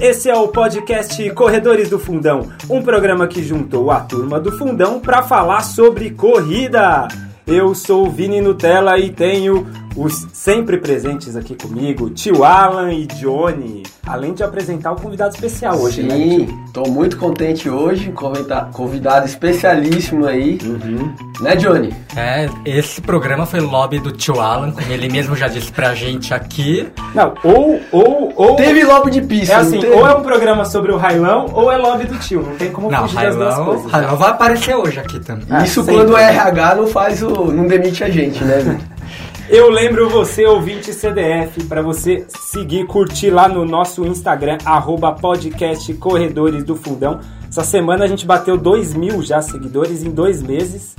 Esse é o podcast Corredores do Fundão, um programa que juntou a turma do Fundão para falar sobre corrida. Eu sou o Vini Nutella e tenho os sempre presentes aqui comigo, tio Alan e Johnny, além de apresentar o um convidado especial hoje, Sim, né? Sim, tô muito contente hoje, convidado, convidado especialíssimo aí, Uhum. né Johnny? É, esse programa foi lobby do tio Alan, como ele mesmo já disse pra gente aqui. Não, ou, ou, ou... Teve lobby de pista, É assim, teve? ou é um programa sobre o Railão, ou é lobby do tio, não tem como Não, fugir das duas coisas. Railão vai aparecer hoje aqui também. Ah, Isso sempre. quando o RH não faz o. não demite a gente, né, Vitor? Eu lembro você, ouvinte CDF, para você seguir, curtir lá no nosso Instagram, arroba podcast Corredores do Fundão. Essa semana a gente bateu 2 mil já seguidores em dois meses.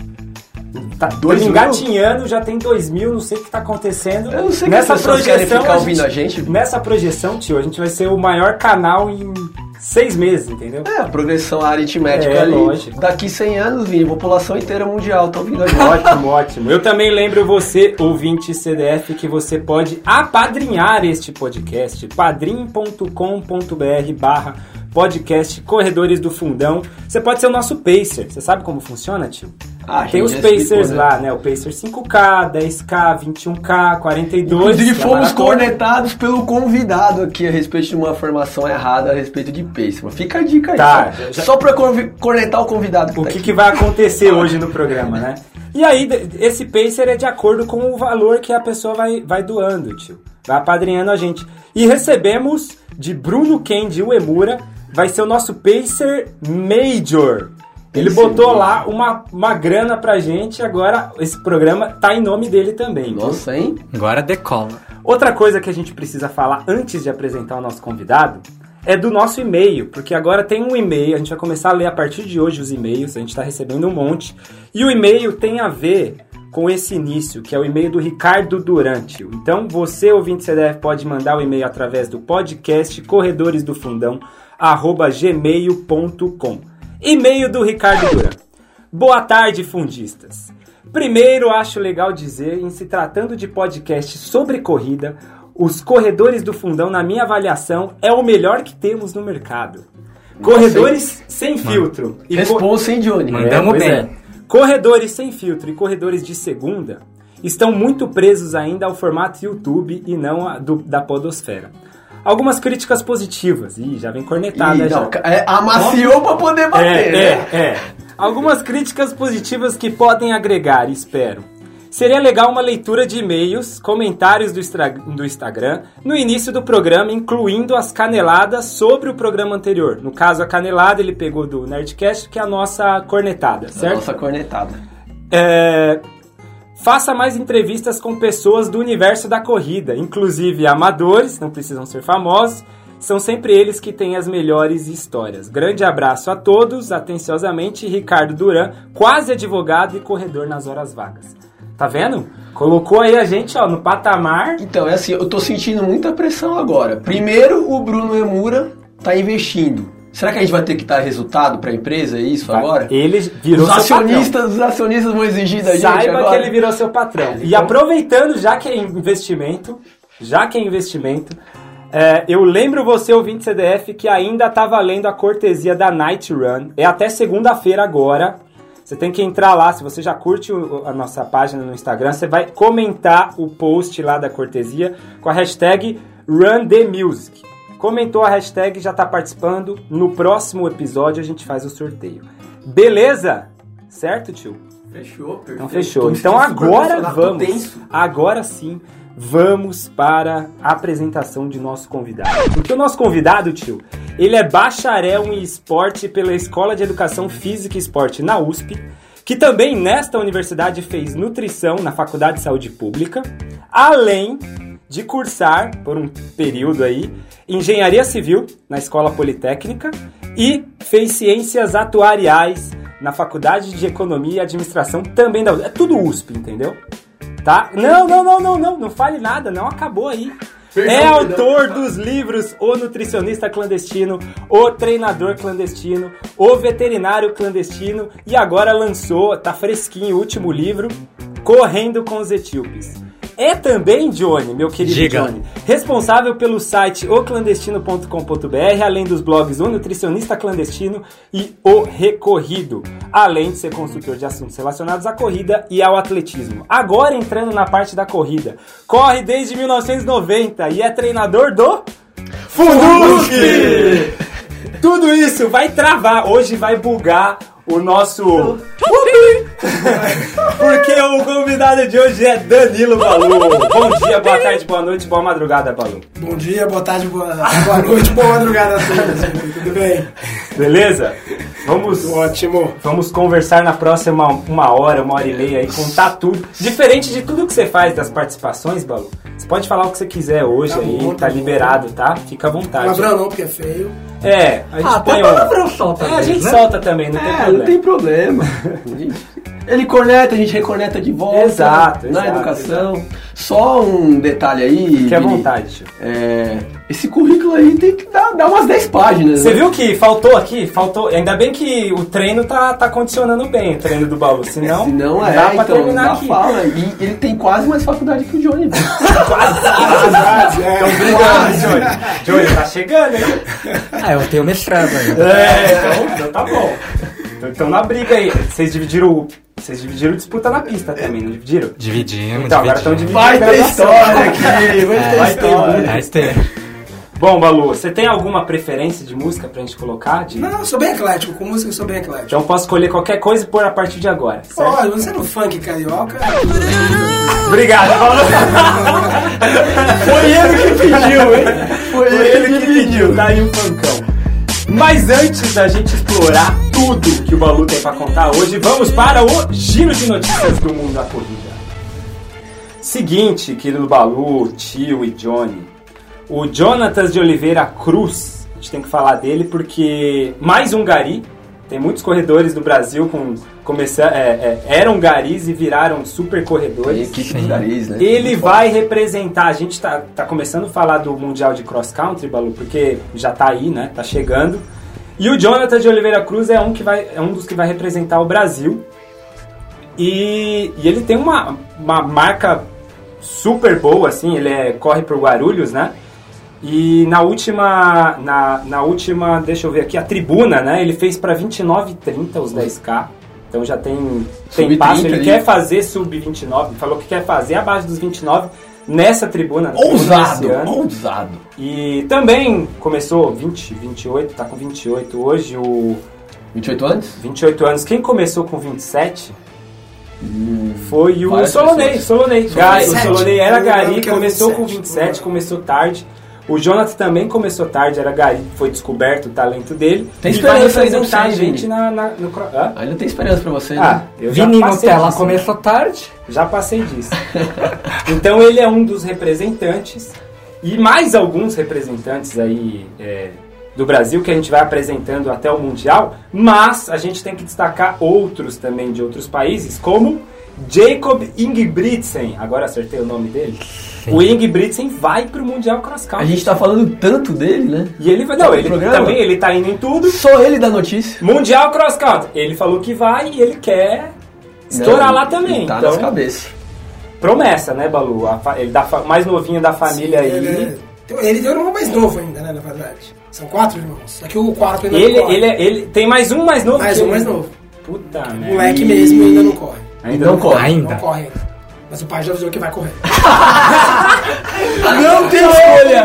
Tá Dois mil? engatinhando, já tem 2 mil, não sei o que tá acontecendo. Eu não sei que nessa querem projeção, ficar a ouvindo a gente. Nessa projeção, tio, a gente vai ser o maior canal em seis meses, entendeu? É, a progressão aritmética É, ali. lógico. Daqui 100 anos, Vini, população inteira mundial tá ouvindo. Ótimo, ótimo. Eu também lembro você, ouvinte CDF, que você pode apadrinhar este podcast, padrim.com.br barra podcast Corredores do Fundão. Você pode ser o nosso Pacer. Você sabe como funciona, tio? Ah, a Tem os Pacers explicou, né? lá, né? O Pacer 5K, 10K, 21K, 42. Inclusive é fomos cornetados pelo convidado aqui a respeito de uma formação errada a respeito de pace. Mas fica a dica aí. Tá, só, já- só pra cornetar o convidado que O tá que, aqui. que vai acontecer hoje no programa, né? E aí, esse pacer é de acordo com o valor que a pessoa vai, vai doando, tio. Vai apadrinhando a gente. E recebemos de Bruno Kendi Uemura, vai ser o nosso pacer major. Ele Pacer botou major. lá uma, uma grana pra gente, agora esse programa tá em nome dele também. Nossa, hein? Agora decola. Outra coisa que a gente precisa falar antes de apresentar o nosso convidado é do nosso e-mail, porque agora tem um e-mail, a gente vai começar a ler a partir de hoje os e-mails, a gente está recebendo um monte, e o e-mail tem a ver com esse início, que é o e-mail do Ricardo Durante. Então, você, ouvinte CDF, pode mandar o e-mail através do podcast Corredores do Fundão, gmail.com. E-mail do Ricardo Durante. Boa tarde, fundistas. Primeiro, acho legal dizer, em se tratando de podcast sobre corrida, os corredores do fundão, na minha avaliação, é o melhor que temos no mercado. Corredores sem filtro. E co- Responsa, hein, Johnny? Manda. Mandamos bem. Corredores sem filtro e corredores de segunda estão muito presos ainda ao formato YouTube e não a do- da podosfera. Algumas críticas positivas. Ih, já vem cornetada Ih, já. não, é, amaciou pra poder bater, É, né? é, é. Algumas críticas positivas que podem agregar, espero. Seria legal uma leitura de e-mails, comentários do, do Instagram no início do programa, incluindo as caneladas sobre o programa anterior. No caso, a canelada ele pegou do Nerdcast, que é a nossa cornetada, certo? Nossa cornetada. É, Faça mais entrevistas com pessoas do universo da corrida, inclusive amadores, não precisam ser famosos. São sempre eles que têm as melhores histórias. Grande abraço a todos, atenciosamente, Ricardo Duran, quase advogado e corredor nas horas vagas. Tá vendo? Colocou aí a gente ó, no patamar. Então, é assim, eu tô sentindo muita pressão agora. Primeiro, o Bruno Emura tá investindo. Será que a gente vai ter que dar resultado pra empresa, é isso agora? Ele virou Os seu patrão. acionistas, os acionistas vão exigir da gente Saiba agora. que ele virou seu patrão. E aproveitando, já que é investimento, já que é investimento, é, eu lembro você, ouvinte CDF, que ainda tá valendo a cortesia da Night Run. É até segunda-feira agora. Você tem que entrar lá, se você já curte a nossa página no Instagram, você vai comentar o post lá da cortesia com a hashtag RunTheMusic. Comentou a hashtag, já tá participando. No próximo episódio a gente faz o sorteio. Beleza? Certo, tio? Fechou, perfeito. Então fechou. Então agora vamos. Agora sim, vamos para a apresentação de nosso convidado. Porque o nosso convidado, tio, ele é bacharel em esporte pela Escola de Educação Física e Esporte na USP, que também nesta universidade fez nutrição na Faculdade de Saúde Pública, além de cursar por um período aí engenharia civil na Escola Politécnica e fez ciências atuariais na Faculdade de Economia e Administração também da USP. É tudo USP, entendeu? Tá? Não, não, não, não, não, não fale nada, não acabou aí. É autor dos livros O Nutricionista Clandestino, O Treinador Clandestino, O Veterinário Clandestino e agora lançou, tá fresquinho, o último livro, Correndo com os Etíopes. É também, Johnny, meu querido Diga. Johnny, responsável pelo site oclandestino.com.br, além dos blogs O Nutricionista Clandestino e O Recorrido, além de ser consultor de assuntos relacionados à corrida e ao atletismo. Agora entrando na parte da corrida, corre desde 1990 e é treinador do Fundusque! Tudo isso vai travar, hoje vai bugar o nosso porque o convidado de hoje é Danilo Balu. Bom dia, boa tarde, boa noite, boa madrugada, Balu. Bom dia, boa tarde, boa, boa noite, boa madrugada a todos. Tudo bem? Beleza? Vamos, Ótimo. vamos conversar na próxima uma hora, uma hora e meia e contar tudo. Diferente de tudo que você faz das participações, Balu. Você pode falar o que você quiser hoje Tá aí, bom, tá tá bom. liberado, tá? Fica à vontade. Palavrão não, porque é feio. É, a gente Ah, põe palavrão solta É, a gente né? solta também, não tem É, problema. não tem problema. Ele corneta, a gente recorneta de volta. Exato, Na exato, educação. Só um detalhe aí. À Vini. vontade, tio. É, esse currículo aí tem que dar, dar umas 10 páginas. Você né? viu que faltou aqui? Faltou. Ainda bem que o treino tá, tá condicionando bem, o treino do baú. Senão, Se não é, dá pra então, terminar dá aqui. fala. E ele tem quase mais faculdade que o Johnny. Quase, Quase, é. Então, obrigado, Johnny. Johnny, tá chegando, hein? Ah, eu tenho mestrado ainda. É, então, então tá bom. Então, então na briga aí. Vocês dividiram. o- Vocês dividiram disputa na pista também, não dividiram? Dividimos, Então, agora estão dividindo. Vai ter história aqui, vai ter Vai ter história. Mas tem. Bom, Balu, você tem alguma preferência de música pra gente colocar? De... Não, eu sou bem eclético. Com música eu sou bem eclético. Então eu posso escolher qualquer coisa e pôr a partir de agora, certo? Olha, você no funk carioca. Obrigado, Balu. Foi ele que pediu, hein? Foi, Foi ele que pediu, tá aí um funkão. Mas antes da gente explorar tudo que o Balu tem pra contar hoje, vamos para o giro de notícias do mundo da corrida. Seguinte, querido Balu, tio e Johnny. O Jonatas de Oliveira Cruz, a gente tem que falar dele porque mais um gari. Tem muitos corredores do Brasil com começar, é, é, eram garis e viraram super Tem corredores. equipe de nariz, né? Ele vai representar. A gente tá, tá começando a falar do Mundial de Cross Country, Balu, porque já tá aí, né? Tá chegando. E o Jonathan de Oliveira Cruz é um, que vai, é um dos que vai representar o Brasil. E, e ele tem uma, uma marca super boa, assim. Ele é, corre por Guarulhos, né? E na última, na, na última, deixa eu ver aqui, a tribuna, né? Ele fez para 29,30 os 10K. Então já tem, tem Sub-30 passo. Ele ali. quer fazer sub-29. Falou que quer fazer abaixo dos 29 nessa tribuna. na tribuna Ousado, ousado. E também começou 20, 28, tá com 28 hoje. O 28 anos? 28 anos. Quem começou com 27 foi o Solonei. Solonei. O 27. Solonei era Gari, começou com 27. 27, começou tarde. O Jonathan também começou tarde, era Gari, foi descoberto o talento dele. Tem esperança ainda pra a gente na, na- no Hã? Ainda tem esperança pra você, Ah, né? eu Vini Nutella começou tarde. Já passei disso. então ele é um dos representantes e mais alguns representantes aí é, do Brasil que a gente vai apresentando até o Mundial, mas a gente tem que destacar outros também de outros países, como Jacob Ingebrigtsen. Agora acertei o nome dele. O Ingebrigtsen vai pro Mundial Cross A Country. gente tá falando tanto dele, né? E ele vai, não, no ele programa? também ele tá indo em tudo. Só ele dá notícia. Mundial Cross Country. Ele falou que vai e ele quer estourar Não, lá também. ele Tá então, nas cabeças. promessa, né, Balu? A fa- ele da fa- mais novinho da família Ele, aí. é- ele tem um irmão mais novo ainda, né, na verdade. São quatro irmãos. Aqui o quarto ainda Ele, não corre. ele, é- ele tem mais um mais novo Mais que um ele. mais novo. Puta merda. Moleque mesmo ainda não corre. Ainda Não não corre. Ainda. Não corre ainda. Mas o pai já avisou que vai correr. Não tem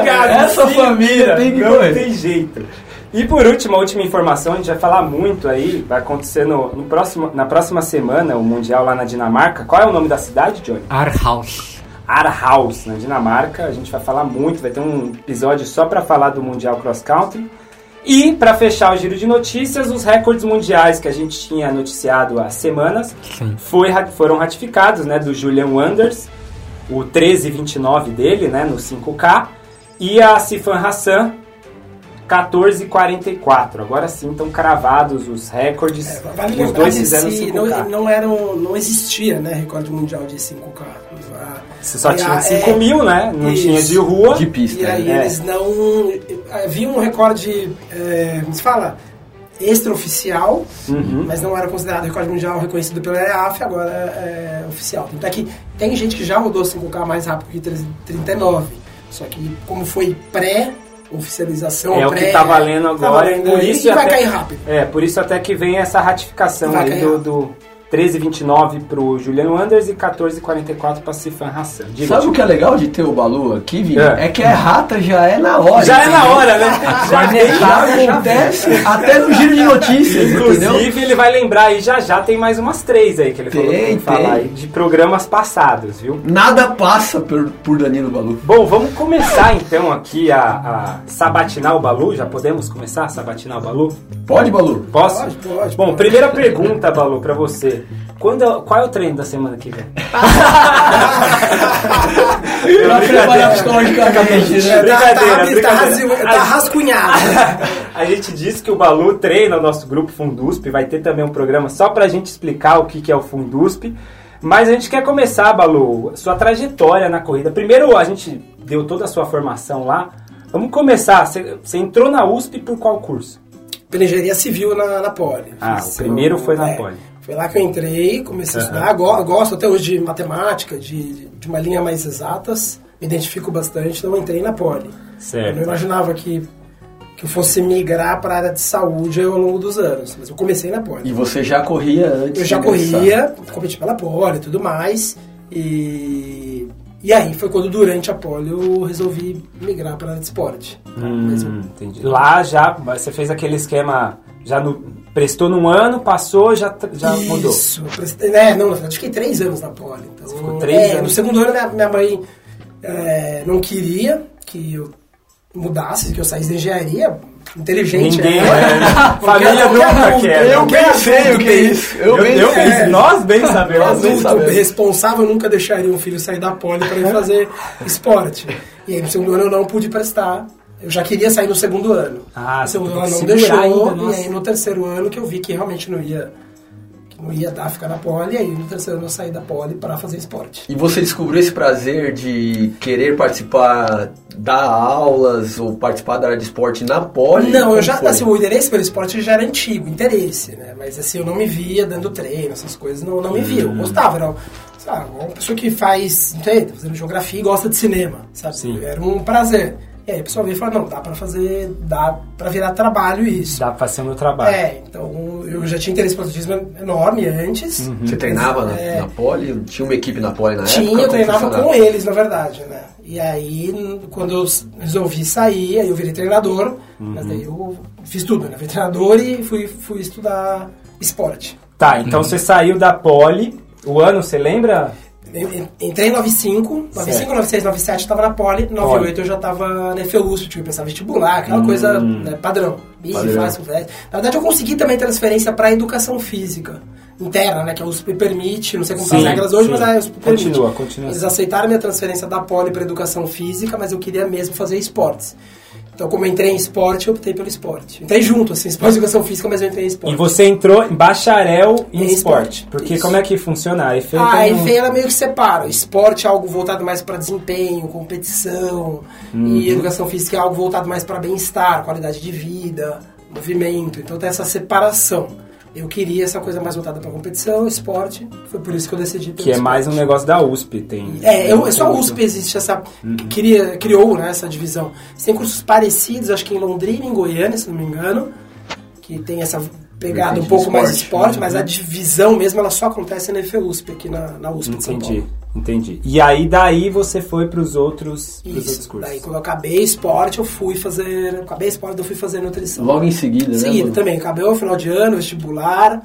Cara, Essa sim, família tem que não correr. tem jeito. E por último, a última informação, a gente vai falar muito aí, vai acontecer no, no próximo, na próxima semana, o Mundial lá na Dinamarca. Qual é o nome da cidade, Johnny? Arhaus. Aarhus, na Dinamarca. A gente vai falar muito, vai ter um episódio só para falar do Mundial Cross Country. E para fechar o giro de notícias, os recordes mundiais que a gente tinha noticiado há semanas foi, ra- foram ratificados, né, do Julian Wanders, o 13,29 dele, né, no 5K, e a Sifan Hassan, 14,44. Agora sim estão cravados os recordes. É, vale os dois fizeram esse 5K. não, não, eram, não existia né, recorde mundial de 5K. A- Você só e tinha a- 5 é, mil, né? Não isso. tinha de rua. De pista. E aí É. eles não. Havia um recorde, é, como se fala? Extraoficial, Uhum. mas não era considerado recorde mundial reconhecido pela EAF, agora é oficial. Tanto é que tem gente que já rodou 5K mais rápido que 39. Só que como foi pré-oficialização, É o pré, que tá valendo agora. tá valendo por aí, isso e vai até- cair rápido. É, por isso até que vem essa ratificação do, do 13,29 pro Juliano Anders e 14,44 pra Sifan Hassan. Diga, Sabe o que é legal de ter o Balu aqui, Vini? É. É. que a rata já é na hora. Já é na entendeu? hora, né? Já vem, Já acontece até no giro de notícias, entendeu? Inclusive, ele vai lembrar aí já já tem mais umas três aí que ele falou que Tem, tem que falar aí de programas passados, viu? Nada passa por, por Danilo Balu. Bom, vamos começar então aqui a, a sabatinar o Balu. Já podemos começar a sabatinar o Balu? Pode, Balu? Posso? Pode, pode, Bom, primeira pergunta, Balu, pra você. Quando, qual é o treino da semana que vem? Pra preparar psicologicamente, né? Tá, Brincadeira, tá, tá, tá rascunhado. A gente disse que o Balu treina o nosso grupo Fundusp, vai ter também um programa só pra gente explicar o que, que é o Fundusp. Mas a gente quer começar, Balu, sua trajetória na corrida. Primeiro, a gente deu toda a sua formação lá. Vamos começar. Você, você entrou na USP por qual curso? Pela engenharia civil na, na Poli. Ah, Fiz o primeiro foi na é, Poli. Foi lá que eu entrei, comecei a estudar. Go- Gosto até hoje de matemática, de, de uma linha mais exatas. Me identifico bastante, então eu entrei na Poli. Certo. Eu não imaginava que, que eu fosse migrar para a área de saúde ao longo dos anos, mas eu comecei na Poli. E você já corria antes Eu já corria, competi pela Poli e tudo mais. E, e aí foi quando, durante a Poli, eu resolvi migrar para a área de esporte. Mas eu- Hum, entendi. Lá já, você fez aquele esquema, já no, prestou num ano, passou, já, já mudou. Isso, eu prestei, né, não, na verdade, fiquei três anos na Poli. Então, Você ficou três é, anos? No segundo ano, minha, minha mãe é, não queria que eu mudasse, que eu saísse da engenharia. Inteligente, Ninguém, né? é. Família Qualquer nunca quer. Eu bem sei adulto o que é isso. Eu, bem eu sei. bem- nós bem sabemos. Nós bem sabemos. responsável nunca deixaria um filho sair da Poli para ir fazer esporte. E aí, no segundo ano, eu não pude prestar. Eu já queria sair no segundo ano. Ah, no segundo ano não deixou. ainda, e aí, no terceiro ano, que eu vi que realmente não ia, não ia dar ficar na Poli. E aí, no terceiro ano, eu saí da Poli para fazer esporte. E você descobriu esse prazer de querer participar, dar aulas ou participar da área de esporte na poli? Não, eu já, foi? assim, o interesse pelo esporte já era antigo, interesse, né? Mas assim, eu não me via dando treino, essas coisas, não, não me via. Hum. Eu gostava, era sabe, uma pessoa que faz, não sei, tá fazendo geografia e gosta de cinema, sabe? Sim. Era um prazer. E aí a pessoa veio e falou, não, dá pra fazer, dá pra virar trabalho isso. Dá pra ser o meu trabalho. É, então eu já tinha interesse pelo atletismo enorme antes. Você treinava na, É. na poli? Tinha uma equipe na poli na época? Tinha, eu treinava com eles, na verdade, né? E aí, quando eu resolvi sair, aí eu virei treinador, mas daí eu fiz tudo, né? Virei treinador e fui, fui estudar esporte. Tá, então você saiu da Poli. O ano, você lembra? Eu Entrei em 95, 95, 96, 97 eu tava na Poli, 98 eu já tava na FEUSP, tive que pensar vestibular, aquela coisa né, padrão. Padrão. fácil, velho. Na verdade eu consegui também transferência pra educação física interna, né, que a USP permite, não sei como Sim, são as regras hoje, sim. mas a USP permite. Continua, continua Eles aceitaram minha transferência da Poli pra educação física, mas eu queria mesmo fazer esportes. Então, como eu entrei em esporte, eu optei pelo esporte. Entrei junto, assim, esporte e educação física, mas eu entrei em esporte. E você entrou em bacharel em, Em esporte. esporte, Porque isso. como é que funciona? A EFE Ah, a um- ela meio que separa. Esporte é algo voltado mais para desempenho, competição, Uhum. e educação física é algo voltado mais para bem-estar, qualidade de vida, movimento. Então tem essa separação. Eu queria essa coisa mais voltada para competição, esporte. Foi por isso que eu decidi pelo Que é mais um esporte. negócio da USP. Tem, É, eu, tem só a. USP existe essa. Uhum. Queria, criou né, essa divisão. Tem cursos parecidos, acho que em Londrina e em Goiânia, se não me engano, que tem essa pegada um pouco de mais esporte, esporte, né? mas a divisão mesmo ela só acontece na EFEUSP, aqui na, na USP de São Entendi, Paulo. Entendi. E aí daí você foi pros outros, pros outros Isso. cursos. Daí quando eu acabei esporte, eu fui fazer. Acabei esporte, eu fui fazer nutrição. Logo em seguida, né? Seguido mano? também, acabei o final de ano, vestibular,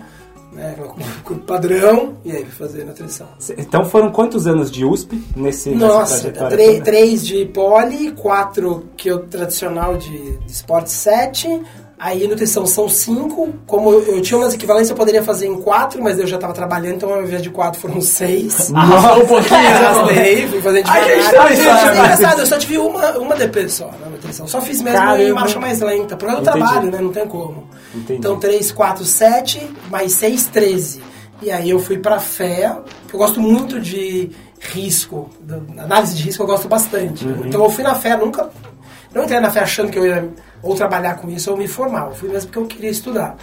né, com padrão, e aí fui fazer nutrição. Então foram quantos anos de USP nesse, Nossa, nessa trajetória tre- toda? três de poli, quatro que eu tradicional de, de esporte, sete, Aí nutrição são cinco. Como eu, eu tinha umas equivalências, eu poderia fazer em quatro, mas eu já estava trabalhando, então ao invés de quatro foram seis. Arrastou um pouquinho, fui A gente sabe. é engraçado, eu só tive uma, uma DP só na nutrição. Só fiz mesmo em Caramba. marcha mais lenta. Por causa do trabalho, né? Não tem como. Entendi. Então, 3, 4, 7, mais 6, 13. E aí eu fui pra fé. Eu gosto muito de risco. Análise de risco eu gosto bastante. Uhum. Então eu fui na fé, nunca. Não entrei na fé achando que eu ia ou trabalhar com isso ou me formar. Eu fui mesmo porque eu queria estudar.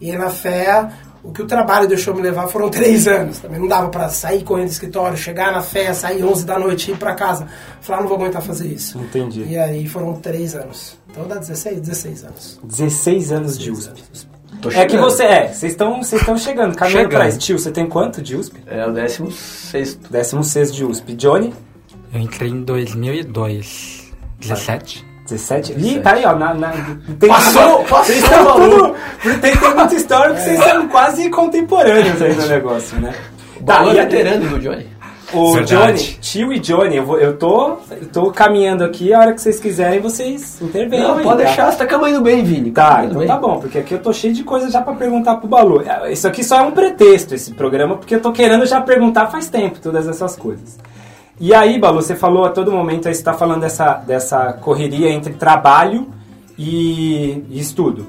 E na fé, o que o trabalho deixou me levar foram três anos. Também não dava pra sair correndo do escritório, chegar na fé, sair 11 da noite e ir pra casa. Falar, "Ah, não vou aguentar fazer isso. Entendi. E aí foram três anos. Então dá 16? 16 anos. 16 anos de USP. Tô É que você é, vocês estão vocês estão chegando, caminhando Chegando. pra isso. Tio, você tem quanto de USP? É o décimo sexto. 16 de USP. Johnny? Eu entrei em 2002. 17? 17? Ih, tá aí, ó. Na, na, tem, Passou, passou, Vocês estão tudo. Tem, tem muita história que vocês são quase contemporâneos aí no negócio, né? Tá, Balão veterano do Johnny. O Verdade. Johnny, tio e Johnny, eu, vou, eu, tô, eu tô caminhando aqui, a hora que vocês quiserem, vocês intervenham. Não, aí, pode tá? deixar, você tá caminhando bem, Vini. Tá, então bem. tá bom, porque aqui eu tô cheio de coisa já pra perguntar pro Balu. É, Isso aqui só é um pretexto, esse programa, porque eu tô querendo já perguntar faz tempo todas essas coisas. E aí, Balu, você falou a todo momento, aí você tá falando dessa, dessa correria entre trabalho e, e estudo.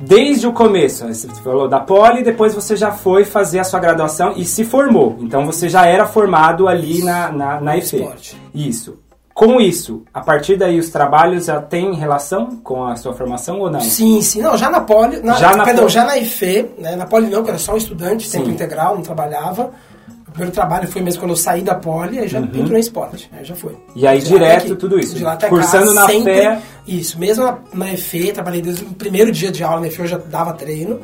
Desde o começo, você falou da Poli, depois você já foi fazer a sua graduação e se formou. Então você já era formado ali na, na, na EFE. Esporte. Isso. Com isso, a partir daí os trabalhos já têm relação com a sua formação ou não? Sim, sim. Não, já na Poli. Na, Já na perdão, Poli. já na IFE, né? Na Poli não, que era só um estudante, tempo Sim. integral, não trabalhava. O primeiro trabalho foi mesmo quando eu saí da Poli, aí já entrou em esporte. Aí já foi. Uhum. E aí De direto aqui. tudo isso. De lá até Cursando cá, na sempre, fé. Isso, mesmo na, na EFE, trabalhei desde o primeiro dia de aula na EFE, eu já dava treino.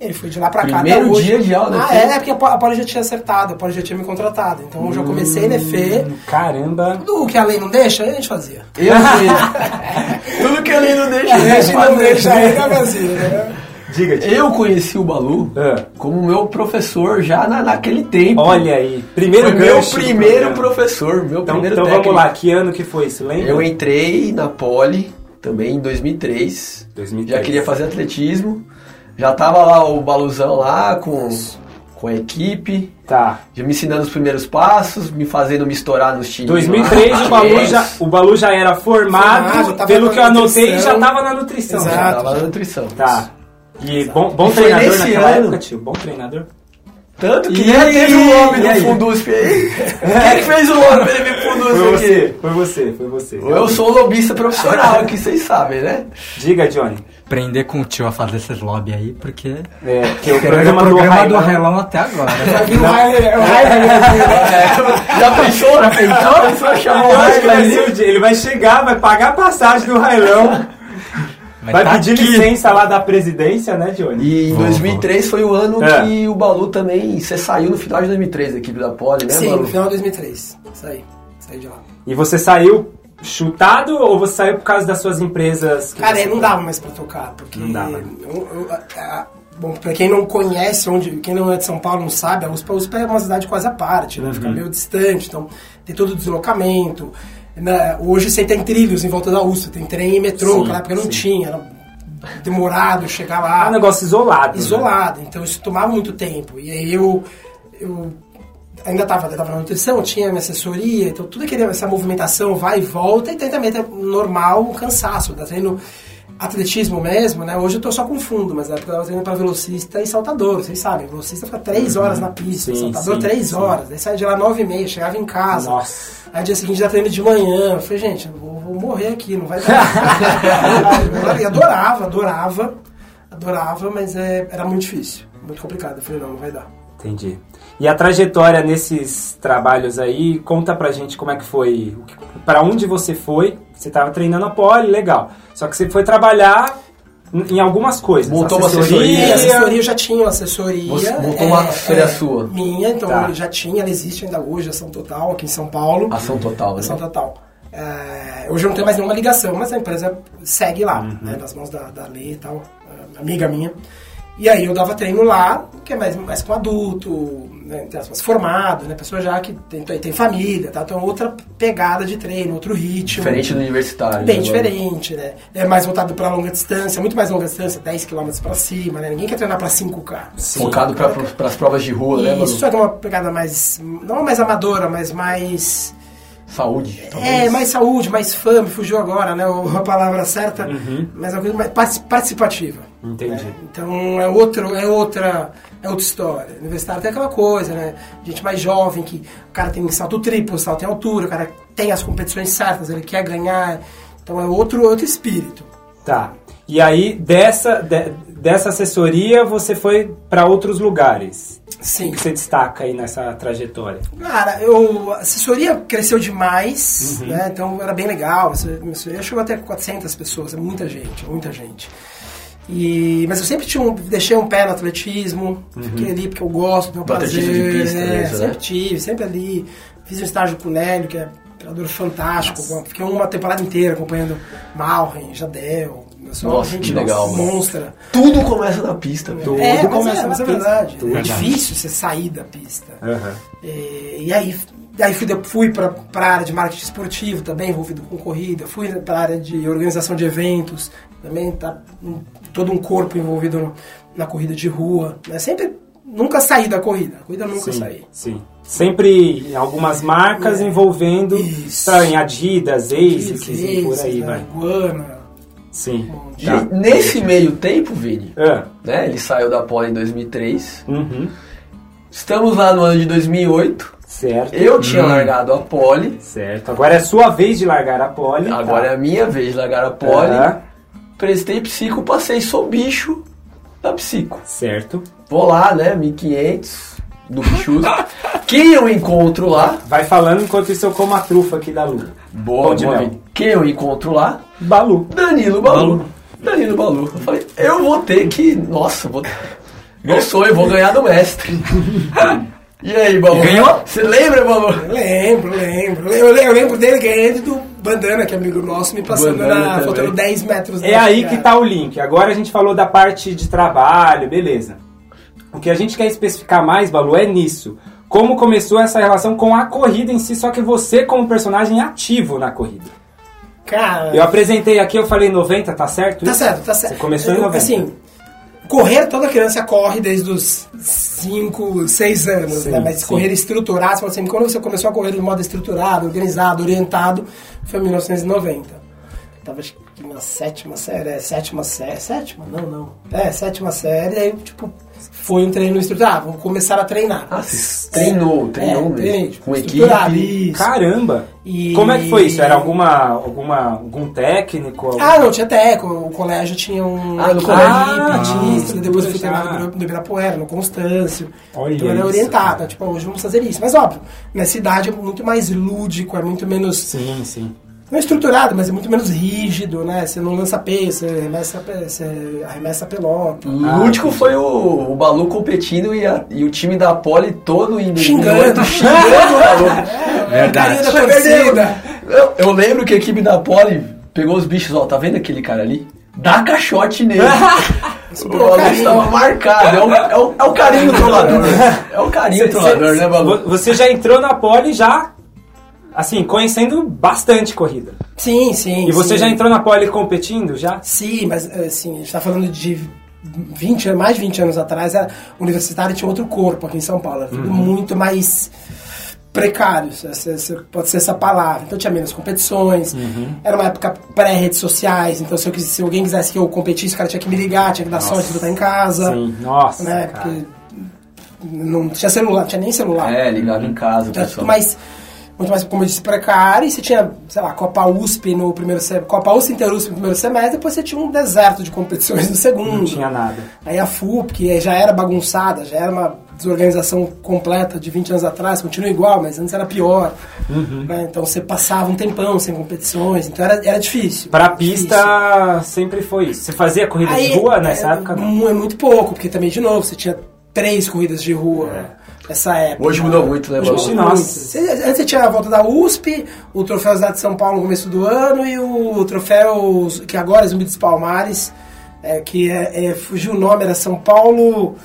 Ele foi de lá pra cá. Primeiro hoje. dia de aula Ah, é, é porque a Po- a Poli já tinha acertado, a Poli já tinha me contratado. Então eu já comecei na EFE. Hum, Caramba. Tudo que a lei não deixa, a gente fazia. Eu. Tudo que ele não deixa, A gente não deixa aí na fazia, né? Diga, tio. Eu conheci o Balu Ah, como meu professor já na, naquele tempo. olha aí. Primeiro Foi meu primeiro professor, meu Então, primeiro então técnico. vamos lá, que ano que foi isso? Lembra? Eu entrei na Poli também em 2003. 2003. Já queria fazer atletismo. Já tava lá o Baluzão lá com, com a equipe. Tá. Já me ensinando os primeiros passos, me fazendo me estourar nos times. 2003 lá. o Balu, já, o Balu já era formado, Formado, já pelo que eu anotei, nutrição. já tava na nutrição. Exato. Já tava na nutrição. Tá. E bom, bom E treinador nesse naquela ano. época, tio? Bom treinador? Tanto que E aí? teve o nome E do aí? Fundusp aí. Quem que fez o nome pra ele vir Foi Fundusp aqui? você, foi você, foi você. Eu sou lobista profissional, que vocês sabem, né? Diga, Johnny. Aprender com o tio a fazer esses lobby aí, porque... É, que o Quero ver programa, o programa do do Railão- até agora. Já pensou? Já pensou? Eu. Ele vai chegar, vai pagar a passagem do Railão, Mas vai tá pedir aqui. licença lá da presidência, né, Johnny? E em Vou, 2003 foi o ano É. que o Balu também. Você saiu no final de 2003 da equipe da Poli, né, Sim, Balu? no final de 2003. Saí. Saí de lá. E você saiu chutado ou você saiu por causa das suas empresas? que Cara, é, não dava mais pra tocar, porque... Não dava. eu- eu- a- a- bom, pra quem não conhece, onde, quem não é de São Paulo não sabe, a USP, a USP é uma cidade quase à parte, né? Uhum. Fica meio distante, então tem todo o deslocamento. Na- hoje você tem trilhos em volta da USP, tem trem e metrô, Sim, naquela época não sim. tinha, era demorado chegar É lá. um negócio isolado. né? isolado, então isso tomava muito tempo. E aí eu, eu ainda estava tava na nutrição, tinha minha assessoria, então tudo aquele, essa movimentação vai e volta, e tem também tem normal um cansaço, tá treino atletismo mesmo, né? Hoje eu tô só com fundo, mas na época eu tava treinando pra velocista e saltador, vocês sabem, velocista fica três horas na pista, Sim, saltador sim, três sim. horas, daí saia de lá nove e meia, chegava em casa. Nossa. Aí dia seguinte já treino de manhã. Eu falei, gente, eu vou, vou morrer aqui, não vai dar. e adorava, adorava, adorava, mas é, era muito difícil, muito complicado. Eu falei, não, não vai dar. Entendi. E a trajetória nesses trabalhos aí, conta pra gente como é que foi, pra onde você foi, você tava treinando a pole, legal. Só que você foi trabalhar em algumas coisas. Montou uma assessoria. a assessoria eu já tinha uma assessoria. Você montou uma assessoria sua. Minha, então Tá. já tinha, ela existe ainda hoje, Ação Total, aqui em São Paulo. Ação total, né? Ação Total. É, hoje eu não tenho mais nenhuma ligação, mas a empresa segue lá, Uhum. né, nas mãos da, da lei e tal, é, amiga minha. E aí eu dava treino lá, que é mais, mais com adulto, né, formado, né? Pessoa já que tem, tem família, tá? Então outra pegada de treino, outro ritmo. Diferente do universitário. Bem né, diferente, né? É mais voltado para longa distância, muito mais longa distância, 10 km para cima, né? Ninguém quer treinar para 5K. Focado para as provas de rua, né, Isso, só que é uma pegada mais, não mais amadora, mas mais Saúde. é, talvez. mais saúde, mais fã, me fugiu agora, né? A palavra certa, mas é uma coisa mais partic- participativa. Entendi. né? Então é outro, é outra, é outra história. Universitário tem aquela coisa, né? Gente mais jovem que o cara tem salto triplo, salto em altura, o cara tem as competições certas, ele quer ganhar. Então é outro, outro espírito. Tá. E aí, dessa, de- dessa assessoria, você foi para outros lugares. O Sim. que você destaca aí nessa trajetória? Cara, eu, a assessoria cresceu demais, né? Então era bem legal. A assessoria chegou até 400 pessoas, é muita gente, muita gente. E, mas eu sempre tinha um, deixei um pé no atletismo, fiquei ali porque eu gosto, meu atletismo prazer. de pista é, mesmo, né? sempre tive, sempre ali. Fiz um estágio com o Nélio, que é um treinador fantástico. Fiquei uma temporada inteira acompanhando Malren, Jadel. Nossa, gente que legal, mano. monstra. Tudo começa na pista, velho. é, Tudo mas começa é, na mas é pista. verdade. Tudo. É difícil você sair da pista. É, e aí, aí fui, fui para a área de marketing esportivo também, envolvido com corrida. Fui para a área de organização de eventos, também tá um- todo um corpo envolvido no- na corrida de rua. Né? Sempre, nunca saí da corrida. A corrida nunca Sim, saí. sim. Sempre em algumas marcas É. envolvendo Isso. pra, em Adidas, ASICS e por aí né? vai. Iguana. Sim. E Tá. nesse meio tempo, Vini, Ah, né? Ele saiu da Poli em 2003. uhum, Estamos lá no ano de 2008. certo. Eu tinha largado a Poli. Certo. Agora é sua vez de largar a pole. Agora é tá? a minha vez de largar a Poli. Aham, Prestei psico, passei, sou bicho da psico. Certo. Vou lá, né? 1500 do bichudo. Quem eu encontro lá? Vai falando enquanto isso eu como a trufa aqui da Lu. Boa, boa. Quem eu encontro lá? Balu. Danilo Balu. Danilo Balu. Eu falei, eu vou ter que. Nossa, vou. Meu sonho, vou ganhar do mestre. E aí, Balu? Ganhou? Você lembra, Balu? Lembro, lembro. Eu lembro, eu lembro dele ganhando do Bandana, que é amigo nosso, me passando Bandana na. faltando 10 metros da É aí chegada. que tá o link. Agora a gente falou da parte de trabalho, beleza. O que a gente quer especificar mais, Balu, é nisso. Como começou essa relação com a corrida em si, só que você como personagem ativo na corrida. Cara. Eu apresentei aqui, eu falei 90, tá certo? Tá certo, tá certo. Você começou em Eu- 90. Assim, correr, toda criança corre desde os 5, 6 anos, Sim, né? Mas sim. correr estruturado, você assim, quando você começou a correr de modo estruturado, organizado, orientado, foi em 1990. Tava acho que na sétima série, é, sétima série, sétima? Não, não. É, sétima série, aí, tipo, foi um treino estruturado, ah, vamos começar a treinar. Ah, você treinou, treinou mesmo. treinei, tipo, Com equipe. isso. Caramba! E- Como é que foi isso? Era alguma, alguma, algum técnico? algum- Ah, não, tinha teco. O colégio tinha um. Ah, no colégio. artista, Ah, depois eu fui treinar no Ibirapuera, no Constâncio. Olha então era isso, orientado. cara. Tipo, hoje vamos fazer isso. Mas óbvio, nessa idade é muito mais lúdico, é muito menos. Sim, sim. Não é estruturado, mas é muito menos rígido, né? Você não lança peso, você arremessa, você arremessa a pelota. Lúdico foi o, o Balu competindo e, a- e o time da Poli todo indo. Xingando. xingando o Balu. É, carinha da Perdeu. torcida. Eu, eu lembro que a equipe da Poli pegou os bichos, ó, tá vendo aquele cara ali? Dá caixote nele. o pô, Balu carinho. estava marcado. É o, é o, é o carinho trollador. É o carinho trollador, né, Balu? Vo- Você já entrou na pole já, assim, conhecendo bastante corrida. Sim, sim. E você sim. já entrou na pole competindo já? Sim, mas assim, a gente tá falando de 20, anos- mais de 20 anos atrás, a universitária tinha outro corpo aqui em São Paulo, era tudo muito mais precário, pode ser essa palavra. Então tinha menos competições, era uma época pré-redes sociais, então se, eu se alguém quisesse que eu competisse, o cara tinha que me ligar, tinha que dar sorte de eu estar em casa. Sim, nossa, Né? cara. Porque não tinha celular, não tinha nem celular. É, ligado em casa, Então, pessoal. mais, muito mais, como eu disse, precário. E você tinha, sei lá, Copa USP no primeiro semestre, Copa USP Interusp no primeiro semestre, depois você tinha um deserto de competições no segundo. Não tinha nada. Aí a FUP, que já era bagunçada, já era uma desorganização completa de 20 anos atrás, continua igual, mas antes era pior. Uhum. né? Então você passava um tempão sem competições, então era, era difícil. Pra Difícil. pista sempre foi isso. Você fazia corrida de rua nessa é, época? Não. É muito pouco, porque também, de novo, você tinha três corridas de rua nessa época. Hoje mudou muito, né, Hoje nossa. Antes você tinha a volta da USP, o troféu Cidade de São Paulo no começo do ano e o troféu que agora é Zumbi dos Palmares É, que é, é, fugiu o nome, era São Paulo.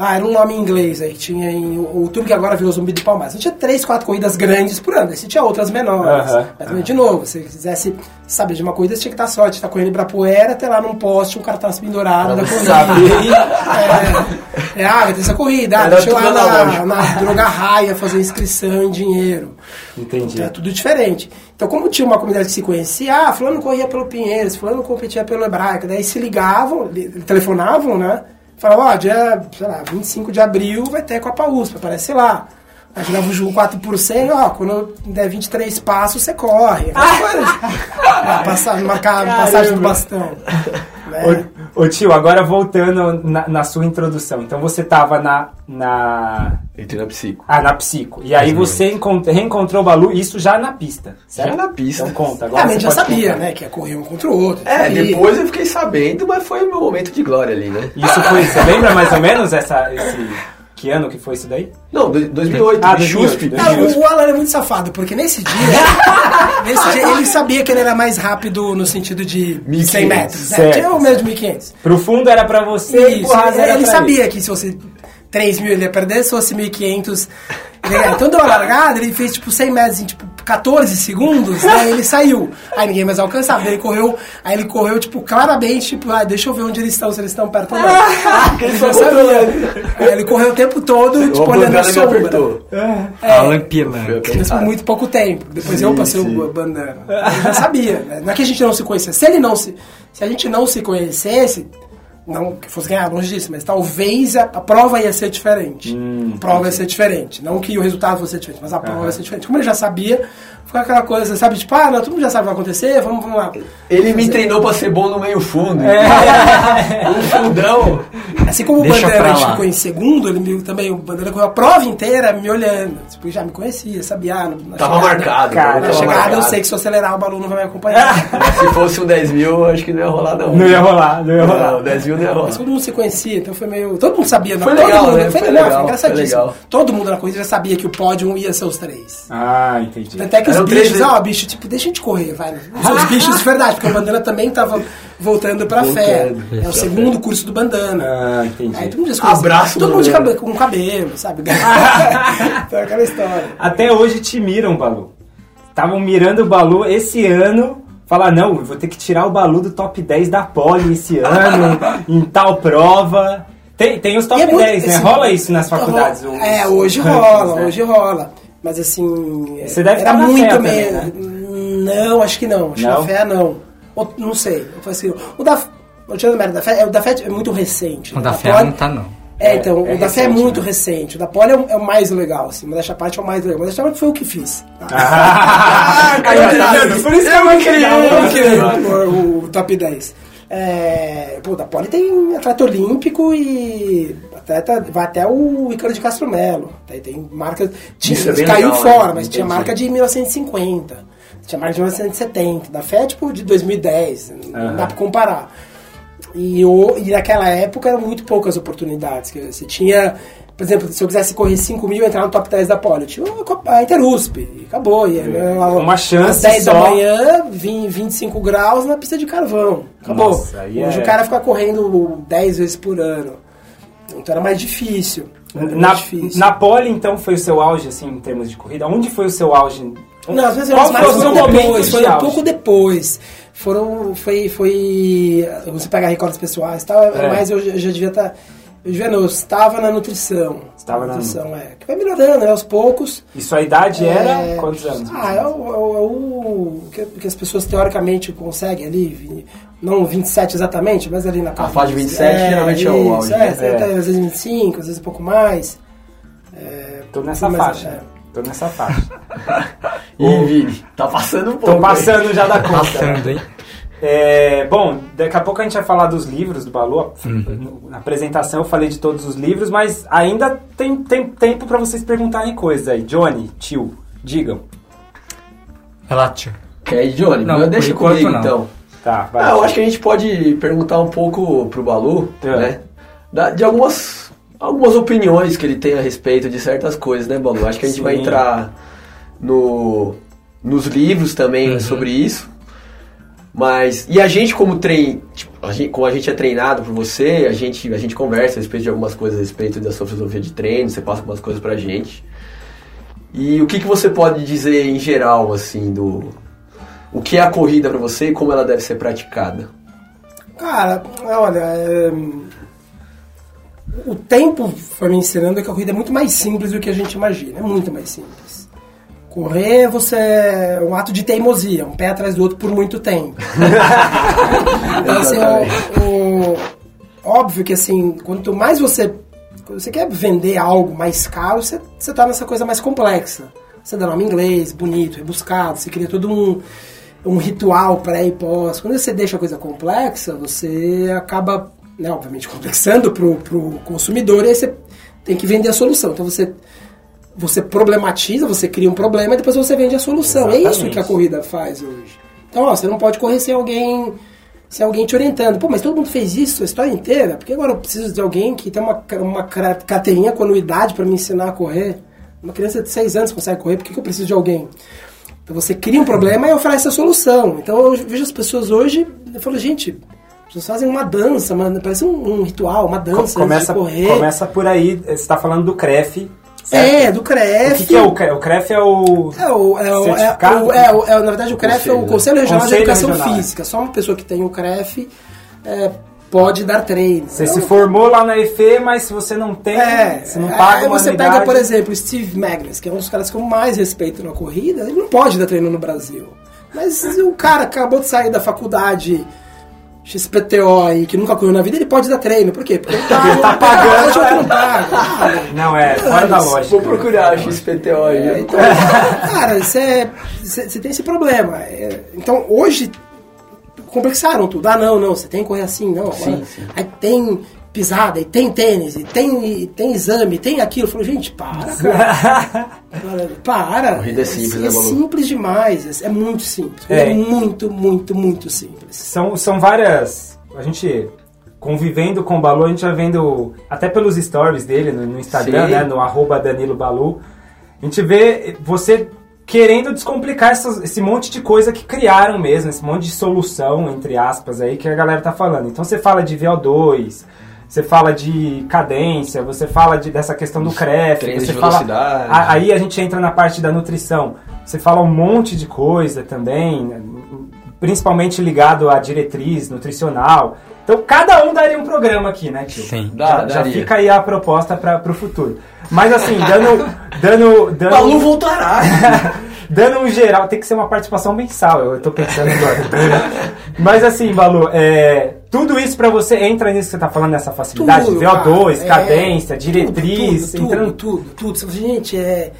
Ah, era um nome em inglês aí, tinha em outubro que agora virou Zumbi do Palmares. Você tinha três, quatro corridas grandes por ano, aí você tinha outras menores. Mas, de novo, se você quisesse saber de uma corrida, você tinha que estar sorte, você tá correndo em Ibirapuera, até lá num poste, um cartaz pendurado da corrida. É, é, ah, vai ter essa corrida, ah, deixa eu lá na, na Droga Raia fazer inscrição em dinheiro. Entendi. Então é tudo diferente. Então, como tinha uma comunidade que se conhecia, ah, fulano corria pelo Pinheiros, fulano competia pelo Hebraica, daí se ligavam, li- telefonavam, né? Falavam, ó, dia, sei lá, 25 de abril vai ter Copa USP, aparece lá. Aí jogava o jogo 4 por 100, ó, quando der 23 passos, você corre. É, passar, marcar passagem do bastão. Né? Ô, tio, agora voltando na, na sua introdução. Então você tava na. na... Entrei na psico. Ah, na psico. E aí você encont- reencontrou o Balu, isso já na pista, certo? Já na pista. Então conta, agora Ah, a gente já sabia, contar. né, que ia correr um contra o outro. É, sabia. depois eu fiquei sabendo, mas foi o meu momento de glória ali, né? Isso foi, você lembra mais ou menos essa, esse... Que ano que foi isso daí? Não, do- 2008, Ah, de 2008, Chuspe. né? Ah, o, o Alan é muito safado, porque nesse dia, nesse dia ele sabia que ele era mais rápido no sentido de 1.500, 100 metros. Né? Tinha o mesmo de 1.500. Pro fundo era pra você e Isso, pro raso ele, era ele pra sabia que se fosse 3 mil ele ia perder, se fosse 1.500 ele ia ganhar. Então deu uma largada, ele fez tipo 100 metros em tipo 14 segundos, né? Ele saiu. Aí ninguém mais alcançava. Ele correu, aí ele correu tipo claramente, tipo, ah, deixa eu ver onde eles estão, se eles estão perto ou não. ele já sabia. Aí ele correu o tempo todo, tipo, olhando a sombra. É. Alan Pilan. Mas por muito pouco tempo. Depois Sim, eu passei sim. o bandana. Eu já sabia. né? Não é que a gente não se conhecesse. Se ele não se. Se a gente não se conhecesse, não que fosse ganhar longe disso, mas talvez a, a prova ia ser diferente. a prova ia ser diferente. Não que o resultado fosse diferente, mas a prova ia ser diferente. Como ele já sabia, ficou aquela coisa, sabe, tipo, ah, não, todo mundo já sabe o que vai acontecer, vamos, vamos lá. Ele me treinou pra ser bom no meio fundo. Um fundão. Assim como Deixa o Bandeira ficou em segundo, ele me, também, o Bandeira correu a prova inteira me olhando. Tipo, já me conhecia, sabia. ah, na Tava chegada- marcado. Cara, tava Na chegada eu marcado. sei que se eu acelerar o balão não vai me acompanhar. Se fosse um 10 mil, acho que não ia rolar, não. Não ia rolar, não ia Não, rolar. 10 mil não rolar. Mas todo mundo se conhecia, então foi meio. Todo mundo sabia, não? Foi todo legal, mundo, né? Foi, Foi não, legal, foi engraçadíssimo. foi legal. Todo mundo na corrida já sabia que o pódio ia ser os três. Ah, entendi. Até que os Eram bichos, ó, bicho, tipo, deixa a gente correr, vai. Os bichos de verdade, porque o Bandana também tava voltando pra fé. É o segundo curso do Bandana. Ah, entendi. Aí todo mundo já. Abraço, Todo mundo de cabelo, com cabelo, sabe? então é aquela história. Até hoje te miram, Balu. Estavam mirando o Balu esse ano. Falar, não, eu vou ter que tirar o Balu do top 10 da Poli esse ano, em tal prova. Tem, tem os top é muito- 10, né? assim, Rola isso nas faculdades? os- É, hoje os rola, rankings, né? hoje rola. Mas assim. Você deve era estar na muito meio. também, Não, acho que não. Acho Não? que na fé não. Ou, não sei. Eu assim, o da. Tirando merda da fé, é, o da fé é muito recente. O da A fé não tá, não. É, então, É, é o da fé é recente, muito né? recente. O da Poli é, o- é o mais legal, assim. O da Chapate é o mais legal. Mas da Chapate foi o que fiz. Ah, Aí, aí, tá. por isso que é. Eu queria o, top 10. É, pô, da Poli tem atleta olímpico e atleta, vai até o Icaro de Castro Melo. Tem, tem marca. Tinha, é caiu legal, fora, né? mas tinha Entendi. marca de 1950. Tinha marca de 1970. Da FE é tipo de 2010. Não Aham. dá pra comparar. E, o, e naquela época eram muito poucas oportunidades. que Você tinha, por exemplo, se eu quisesse correr 5 mil e entrar no top 10 da Poli, tinha a Interusp. E acabou. E, né, Uma chance Às 10 da só. manhã, vim 25 graus na pista de carvão. Acabou. Nossa, Hoje é- o cara fica correndo 10 vezes por ano. Então era mais difícil. Era Na, mais difícil. na Poli, então, foi o seu auge, assim, em termos de corrida? Onde foi o seu auge? Não, às vezes Qual foi o seu momento depois, de foi um pouco depois. Foram, foi, foi, você pega recordes pessoais e tal, É. mas eu já, eu já devia estar, eu devia não, eu estava na nutrição. Estava na nutrição, é, que vai melhorando, né, aos poucos. E sua idade era É, quantos anos? Ah, é o, é o- é que, as pessoas teoricamente conseguem ali, não 27 exatamente, mas ali na A fase de 27 geralmente é o auge, É, né? até às vezes 25, às vezes um pouco mais. Tô nessa mas, faixa. é. Tô nessa faixa. Ih, Vini, tá passando um pouco. Tô passando já da conta. Passando, hein? É, bom, daqui a pouco a gente vai falar dos livros do Balu. Na apresentação eu falei de todos os livros, mas ainda tem, tem tempo pra vocês perguntarem coisas aí. Johnny, tio, digam. Relativo. Quer ir, Johnny? Não, deixa enquanto comigo, não. então. Tá, vai. Ah, eu acho que a gente pode perguntar um pouco pro Balu, É. né? Da- de algumas, algumas opiniões que ele tem a respeito de certas coisas, né, Balu? Acho que a gente vai Sim. entrar no, nos livros também Uhum. sobre isso. Mas, e a gente como trein, tipo, a gente, como a gente é treinado por você, a gente, a gente conversa a respeito de algumas coisas a respeito da sua filosofia de treino, você passa algumas coisas pra gente. E o que, que você pode dizer em geral, assim, do... O que é a corrida pra você e como ela deve ser praticada? Cara, olha, é, o tempo foi me ensinando que a corrida é muito mais simples do que a gente imagina, é muito mais simples. Correr, você é um ato de teimosia, um pé atrás do outro por muito tempo. então, assim, o, o- óbvio que assim, quanto mais você você quer vender algo mais caro, você, você tá nessa coisa mais complexa. Você dá nome em inglês, bonito, rebuscado, você cria todo um, um ritual pré e pós. Quando você deixa a coisa complexa, você acaba, né, obviamente, complexando pro, pro consumidor e aí você tem que vender a solução. Então você, você problematiza, você cria um problema e depois você vende a solução. É isso Exatamente. que a corrida faz hoje. Então, ó, você não pode correr sem alguém sem alguém te orientando. Pô, mas todo mundo fez isso a história inteira? Porque agora eu preciso de alguém que tem uma, uma carteirinha com anuidade para me ensinar a correr? Uma criança de 6 anos consegue correr, por que, que eu preciso de alguém? Então você cria um problema e oferece a solução. Então eu vejo as pessoas hoje, eu falo, gente, as pessoas fazem uma dança, mano, parece um, um ritual, uma dança começa, de correr. começa por aí, você está falando do CREF. É, do O CREF. que, que é o CREF? O CREF é o. É o, é o, é, o, é, o- é, na verdade, o CREF é o Conselho. Regional de Educação Regional. Física. Só uma pessoa que tem o CREF é, pode dar treino. Você Então, se formou lá na EFE, mas se você não tem, É, você não paga aí você pega, por exemplo, o Steve Magnus, que é um dos caras que eu mais respeito na corrida, ele não pode dar treino no Brasil. Mas o cara acabou de sair da faculdade XPTO aí, que nunca correu na vida, ele pode dar treino. Por quê? Porque ele tá, ele tá pagando, não paga. Não, é, fora da lógica. Vou procurar a XPTO aí. É, então, cara, você você tem esse problema. É, Então, hoje, complexaram tudo. Ah, não, não, você tem que correr assim, não. Agora, Sim, sim. Aí tem pisada, e tem tênis, e tem, e tem exame, e tem aquilo. Eu falo, gente, para, cara. para. Corrida é simples, é, né, Balu? simples demais, é, é muito simples. É. É. muito, muito, muito simples. São, são várias. A gente convivendo com o Balu, a gente vai vendo, até pelos stories dele no, no Instagram, Sim. né? No arroba Danilo Balu. A gente vê você querendo descomplicar essas- esse monte de coisa que criaram mesmo, esse monte de solução, entre aspas, aí que a galera tá falando. Então você fala de VO2, você fala de cadência, você fala de, dessa questão do CREF, Treinos você de fala. a- aí a gente entra na parte da nutrição. Você fala um monte de coisa também, principalmente ligado à diretriz nutricional. Então cada um daria um programa aqui, né, tio? Sim. Dá, já, já fica aí a proposta para o futuro. Mas assim, dando. dando, dando Balu voltará. Dando um geral, tem que ser uma participação mensal, eu tô pensando agora. Mas assim, Balu, é, tudo isso pra você entra nisso que você tá falando, nessa facilidade? Tudo, VO2, cara, cadência, é, diretriz, tudo, tudo, entrando. tudo, tudo, tudo. Gente, é...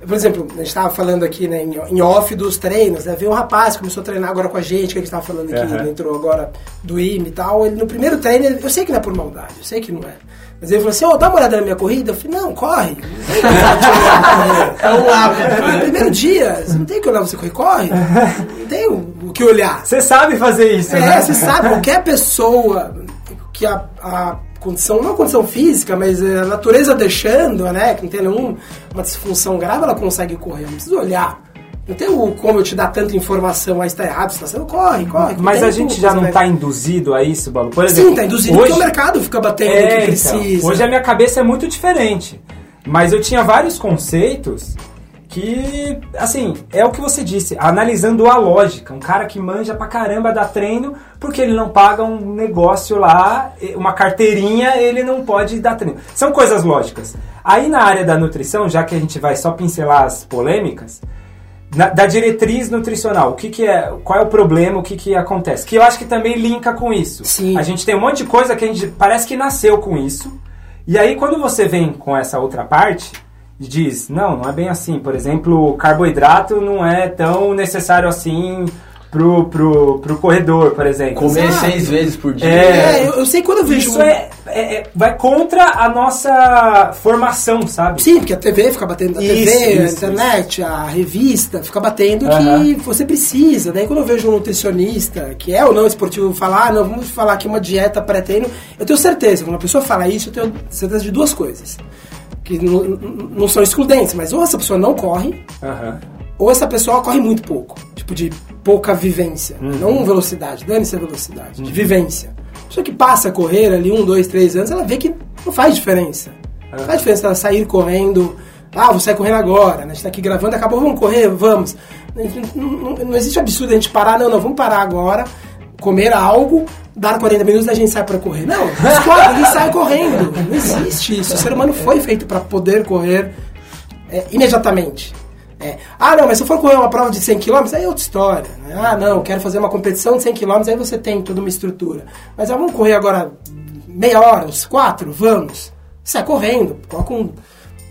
Por exemplo, a gente estava falando aqui né, em off dos treinos, né? Veio um rapaz que começou a treinar agora com a gente, que a gente estava falando aqui, Aham. ele entrou agora do IME e tal. Ele no primeiro treino, eu sei que não é por maldade, eu sei que não é. Mas ele falou assim, ô, dá uma olhada na minha corrida. Eu falei, não, corre. É um hábito. No primeiro dia, você não tem que olhar você correr, corre. Não tem o o que olhar. Você sabe fazer isso, É, né? você sabe, qualquer pessoa que a, a condição, não a condição física, mas a natureza deixando, né, que não tem nenhuma disfunção grave, ela consegue correr. Não precisa olhar. Não tem o, como eu te dar tanta informação, aí está errado, você está sendo, corre, corre. Mas a gente já não vai- tá induzido a isso, Balu? Por exemplo, Sim, tá induzido hoje, porque o mercado fica batendo É, que então, precisa. hoje a minha cabeça é muito diferente. Mas eu tinha vários conceitos que, assim, é o que você disse, analisando a lógica. Um cara que manja pra caramba da treino, porque ele não paga um negócio lá, uma carteirinha, ele não pode dar treino. São coisas lógicas. Aí na área da nutrição, já que a gente vai só pincelar as polêmicas, na- da diretriz nutricional, o que, que é, qual é o problema, o que, que acontece? Que eu acho que também linka com isso. Sim. A gente tem um monte de coisa que a gente parece que nasceu com isso. E aí quando você vem com essa outra parte e diz, não, não é bem assim. Por exemplo, carboidrato não é tão necessário assim pro, pro, pro corredor, por exemplo. Comer Exato. seis vezes por dia. É. É, eu, eu sei quando eu vejo... Isso um- é, é- é- vai contra a nossa formação, sabe? Sim, porque a TV fica batendo, a Isso, TV, a isso, internet, a revista, fica batendo Aham. que você precisa. Daí quando eu vejo um nutricionista, que é ou não esportivo, falar, ah, não, vamos falar aqui uma dieta pré-treino, eu tenho certeza, quando uma pessoa fala isso, eu tenho certeza de duas coisas. Que não, não são excludentes, mas ou essa pessoa não corre, Aham. Ou essa pessoa corre muito pouco, tipo de pouca vivência, não velocidade, dane-se a velocidade, de vivência. A pessoa que passa a correr ali um, dois, três anos, ela vê que não faz diferença. Não faz diferença ela sair correndo, ah, vou sair correndo agora, né? a gente tá aqui gravando, acabou, vamos correr, vamos. Não, não- não existe absurdo a gente parar, não, não, vamos parar agora, comer algo, dar 40 minutos e a gente sai pra correr. Não, escola, ninguém sai correndo. Não existe isso. O ser humano foi feito pra poder correr é, imediatamente. É, ah, não, mas se eu for correr uma prova de 100 km, aí é outra história. né? Ah, não, eu quero fazer uma competição de 100 km, aí você tem toda uma estrutura. Mas ah, vamos correr agora meia hora, uns quatro, vamos. Sai correndo, coloca um-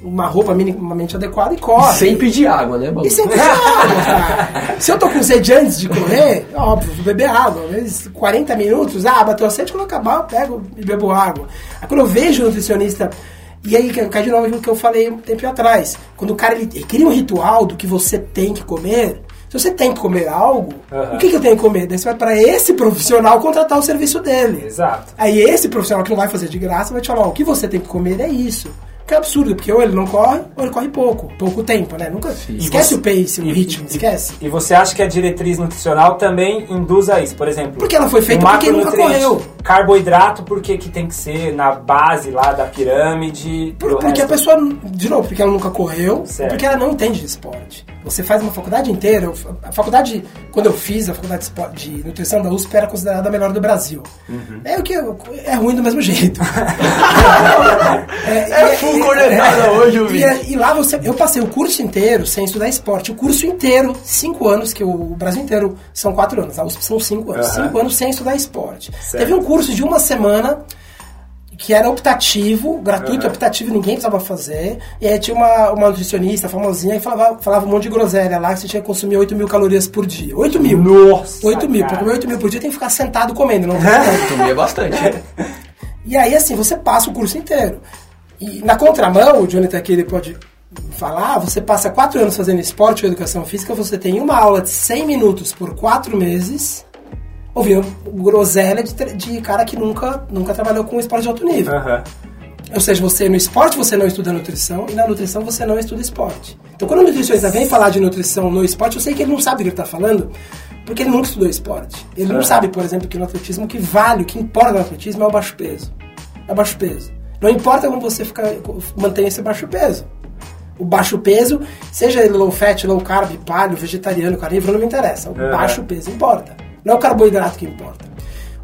uma roupa minimamente adequada e corre. Sem pedir água, né, Balu? E sem beber água, cara. Se eu tô com sede antes de correr, óbvio, vou beber água. Às vezes 40 minutos, ah, bateu a sede, quando eu acabar, eu pego e bebo água. Aí quando eu vejo o nutricionista, e aí que- cai de novo aquilo que eu falei um tempo atrás. Quando o cara ele, ele cria um ritual do que você tem que comer, se você tem que comer algo, Aham. o que, que eu tenho que comer? Daí você vai pra esse profissional contratar o serviço dele. Exato. Aí esse profissional que não vai fazer de graça vai te falar, o que você tem que comer é isso. Que é absurdo, porque ou ele não corre, ou ele corre pouco. Pouco tempo, né? Nunca. Esquece você- o pace, o e- ritmo, e- esquece. E você acha que a diretriz nutricional também induz a isso? Por exemplo, Porque ela foi feita pra quem nunca correu. Carboidrato, por que tem que ser na base lá da pirâmide? Por- porque a resto? pessoa, de novo, porque ela nunca correu, Certo. porque ela não entende de esporte. Você faz uma faculdade inteira, a faculdade, quando eu fiz a faculdade de, de nutrição da USP, era considerada a melhor do Brasil. Uhum. É o que é ruim do mesmo jeito. É full coordenada hoje, o E, vídeo. é- e lá você, eu passei o curso inteiro sem estudar esporte. O curso inteiro, cinco anos, que o Brasil inteiro são quatro anos, a USP são cinco anos. Aham. Cinco anos sem estudar esporte. Certo. Teve um curso de uma semana que era optativo, gratuito, Aham. optativo, ninguém precisava fazer. E aí tinha uma, uma nutricionista famosinha que falava, falava um monte de groselha lá, que você tinha que consumir 8 mil calorias por dia. 8 mil. Nossa, 8 mil. cara. Pra comer 8 mil por dia tem que ficar sentado comendo, não Comia bastante. e aí, assim, você passa o curso inteiro. E na contramão, o Jonathan aqui ele pode falar, você passa quatro anos fazendo esporte ou educação física, você tem uma aula de 100 minutos por quatro meses, ouvindo groselha de, de cara que nunca, nunca trabalhou com esporte de alto nível. Aham. Ou seja, você no esporte você não estuda nutrição e na nutrição você não estuda esporte. Então quando o nutricionista vem falar de nutrição no esporte, eu sei que ele não sabe o que ele está falando, porque ele nunca estudou esporte. Ele não É. sabe, por exemplo, que no atletismo o que vale, o que importa no atletismo é o baixo peso. É o baixo peso. Não importa como você fica, mantém esse baixo peso. O baixo peso, seja ele low fat, low carb, paleo, vegetariano, carnívoro, não me interessa. O É. baixo peso importa. Não é o carboidrato que importa.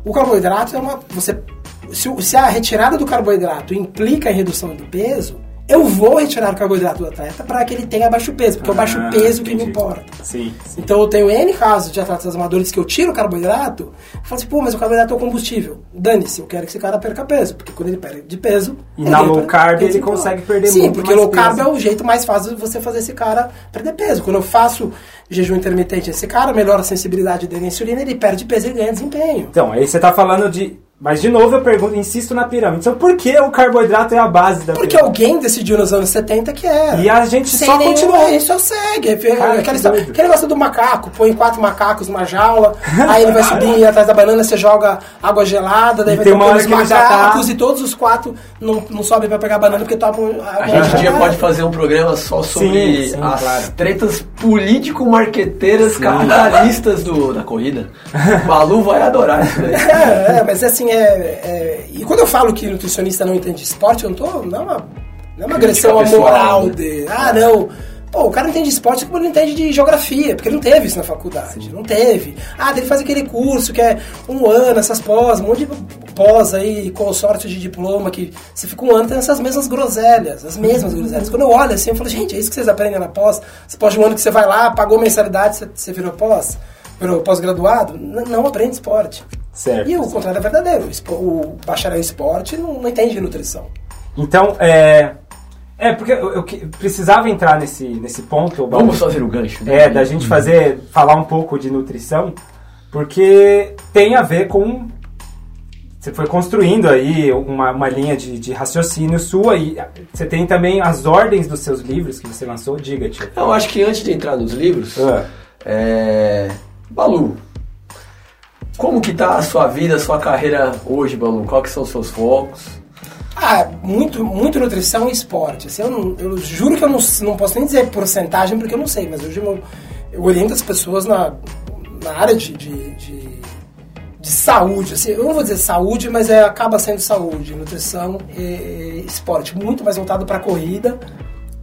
O carboidrato é uma. Você, se, se a retirada do carboidrato implica em redução do peso, eu vou retirar o carboidrato do atleta para que ele tenha baixo peso, porque é o baixo Ah, peso que me entendi. importa. Sim, sim. Então eu tenho N casos de atletas amadores que eu tiro o carboidrato, eu falo assim, pô, mas o carboidrato é o combustível. Dane-se, eu quero que esse cara perca peso, porque quando ele perde de peso. E na low carb ele consegue perder Sim, muito porque mais low carb peso. é o jeito mais fácil de você fazer esse cara perder peso. Quando eu faço jejum intermitente, esse cara melhora a sensibilidade dele à insulina, ele perde peso e ganha desempenho. Então, aí você tá falando de. Mas de novo eu pergunto, insisto na pirâmide. Então por que o carboidrato é a base da Porque pirâmide? alguém decidiu nos anos 70 que era. E a gente Sem só nenhum- continua. Isso só segue. É, Cara, aquele negócio do macaco. Põe quatro macacos numa jaula, aí ele vai subir atrás da banana, você joga água gelada, daí E vai tem ter uma hora os que tá- macacos e todos os quatro não, não sobem pra pegar a banana porque tomam água A gente um dia pode fazer um programa só sobre Sim, sim, as claro. tretas político-marqueteiras capitalistas do, da corrida. O Balu vai adorar isso daí. É, é, mas assim, é, é- E quando eu falo que nutricionista não entende esporte, eu não tô. Não é uma, não é uma agressão à moral né? de. Ah, não. Pô, o cara não entende de esporte como ele não entende de geografia, porque ele não teve isso na faculdade. Não teve. Ah, ele faz aquele curso que é um ano, essas pós, um monte de pós aí, consorte de diploma, que você fica um ano tendo essas mesmas groselhas, as mesmas groselhas. Quando eu olho assim, eu falo, gente, é isso que vocês aprendem na pós? Você pode um ano que você vai lá, pagou mensalidade, você, você virou pós? Virou pós-graduado? N- Não aprende esporte. Certo. E o contrário é verdadeiro. O bacharel em esporte não, não entende de nutrição. Então, é. É, porque eu, eu que- precisava entrar nesse, nesse ponto. Vamos fazer o gancho. né? É, da gente fazer, falar um pouco de nutrição, porque tem a ver com. Você foi construindo aí uma, uma linha de, de raciocínio sua e você tem também as ordens dos seus livros que você lançou. Diga, tio. Eu acho que antes de entrar nos livros, Ah. é... Balu, como que tá a sua vida, a sua carreira hoje, Balu? Quais que são os seus focos? Ah, muito, muito nutrição e esporte. Assim, eu, não- eu juro que eu não, não posso nem dizer porcentagem porque eu não sei, mas hoje eu, eu oriento as pessoas na, na área de, de, de, de saúde. Assim, eu não vou dizer saúde, mas é, acaba sendo saúde, nutrição e, e esporte. Muito mais voltado para corrida,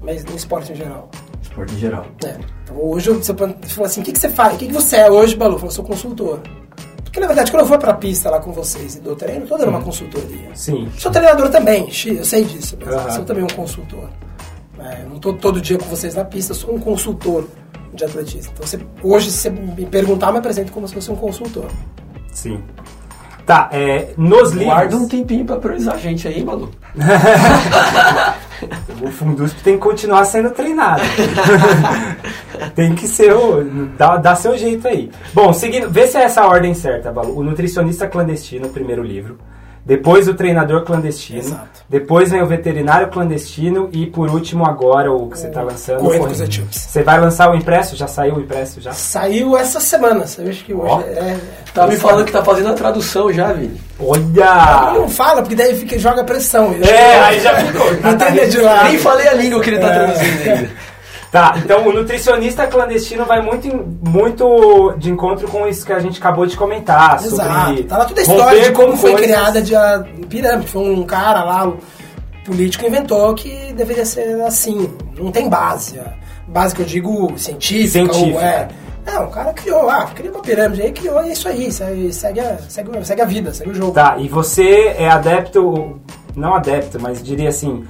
mas no esporte em geral. Esporte em geral. É. Então hoje eu- você fala assim, o que, que você faz? O que, que você é hoje, Balu? Eu falo, eu sou consultor. Porque na verdade, quando eu vou pra pista lá com vocês e dou treino, tô dando uma consultoria. Sim. Sou treinador também, eu sei disso, mas eu sou também um consultor. É, não tô todo dia com vocês na pista, sou um consultor de atletismo. Então você- hoje, se você me perguntar, eu me apresento como se fosse um consultor. Sim. Tá, é, nos livros... Guarda um tempinho pra priorizar a gente aí, Malu. O Fundusp tem que continuar sendo treinado. tem que ser o. Dá, dá seu jeito aí. Bom, seguindo. Vê se é essa a ordem certa, Balu. O nutricionista clandestino, o primeiro livro. Depois o treinador clandestino. Exato. Depois vem o veterinário clandestino. E por último, agora, o que você está lançando. Correndo com. Você vai lançar o impresso? Já saiu o impresso? Já? Saiu essa semana, eu acho que hoje Ó. é... Tá me falando que tá fazendo a tradução já, Vini. Olha! não fala, porque daí fica, joga pressão. É, aí já ficou. Não tem de lado. Nem falei a língua que ele tá É. traduzindo ainda. Tá, então o nutricionista clandestino vai muito, muito de encontro com isso que a gente acabou de comentar. Exato. Sobre Tá lá toda a história de como com foi coisas- criada de a pirâmide. Foi um cara lá, um político, inventou que deveria ser assim. Não tem base. Base que eu digo científica. Científica. Ou é. Não, o cara criou, ah, criou uma pirâmide aí, criou, e é isso aí. Segue, segue, a, segue, segue a vida, segue o jogo. Tá, e você é adepto, não adepto, mas diria assim,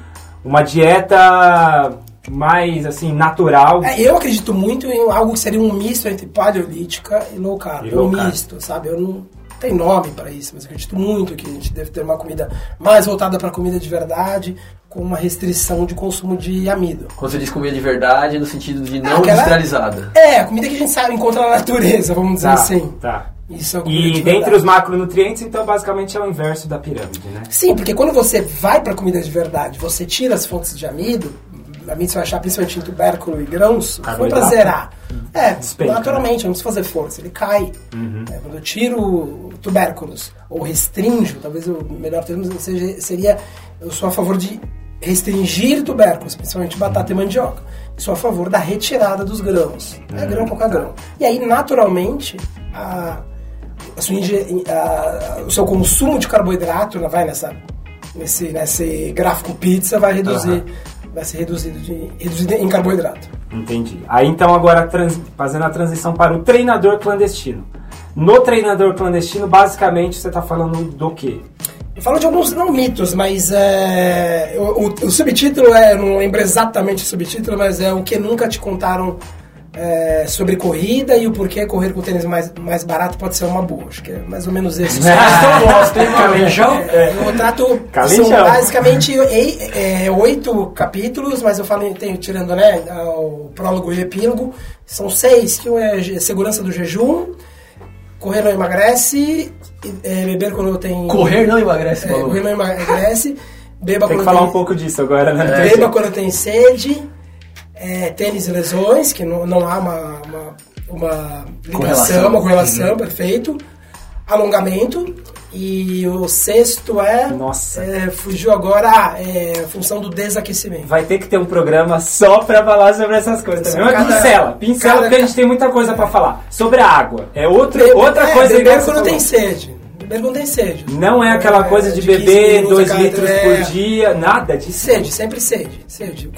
uma dieta mais assim, natural. É, eu acredito muito em algo que seria um misto entre paleolítica e low carb. E É low um carb. misto, sabe? Eu não tem nome para isso, mas acredito muito que a gente deve ter uma comida mais voltada para comida de verdade, com uma restrição de consumo de amido. Quando você diz comida de verdade, no sentido de não Aquela- industrializada. É, a comida que a gente sabe encontra na natureza, vamos dizer Tá, assim. tá. Isso é E de dentre os macronutrientes, então basicamente é o inverso da pirâmide, né? Sim, porque quando você vai para comida de verdade, você tira as fontes de amido, amido você vai achar principalmente em tubérculo e grãos, foi para zerar. É, Despenca, naturalmente, não precisa fazer força, ele cai. É, quando eu tiro tubérculos ou restringo, talvez o melhor termo seja, seria, eu sou a favor de restringir tubérculos, principalmente batata e mandioca. Sou a favor da retirada dos grãos. É grão, qualquer grão. E aí, naturalmente, a, a sua a- o seu consumo de carboidrato né, vai nessa, nesse, nesse gráfico pizza vai reduzir, vai ser reduzido, de, reduzido em carboidrato. Entendi. Aí então agora trans- fazendo a transição para o treinador clandestino. No treinador clandestino, basicamente você está falando do quê? Eu falo de alguns não mitos, mas é, o, o- o subtítulo é, eu não lembro exatamente o subtítulo, mas é o que nunca te contaram é, sobre corrida e o porquê correr com tênis mais, mais barato pode ser uma boa. Acho que é mais ou menos esse. eu gosto, hein, Calinjão? É, eu trato. São basicamente é, oito capítulos, mas eu falo, tenho, tirando né, o prólogo e o epílogo, são seis, que um é segurança do jejum, correr não emagrece, é, beber quando tem. Correr não emagrece, é, correr não emagrece, beba Tem que falar tem, um pouco disso agora, né? Beba quando tem sede, é, tênis e lesões, que não, não há uma, uma, uma ligação, Correlação. uma correlação, perfeito. Alongamento. E o sexto é. Nossa. é, fugiu agora. Ah, é função do desaquecimento. Vai ter que ter um programa só pra falar sobre essas coisas. Também. Mas cada- pincela, pincela, cada- porque a gente tem muita coisa pra falar. Sobre a água. É outro, outra é, coisa que você quando tem sede. Quando tem sede. Não é aquela coisa de, 15 beber minutos 2 a cada- litros é, por dia, nada disso. Sede, sempre sede. sede.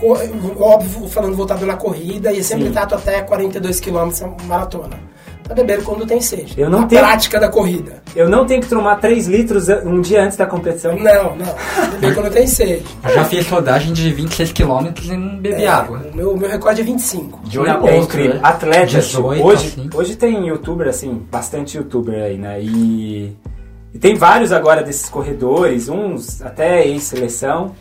Óbvio, falando voltado na corrida, e sempre Sim. trato até 42 km maratona. Pra beber quando tem sede. Eu não a tenho- prática da corrida. Eu não tenho que tomar 3 litros um dia antes da competição. Não, não. Beber quando tem sede. Eu já fiz rodagem de 26 km e não bebi É, água. O meu, meu recorde é 25. De Não, olho é incrível. né? Atletas, 18, hoje, assim. hoje tem youtuber, assim, bastante youtuber aí, né? E, e tem vários agora desses corredores, uns até ex-seleção.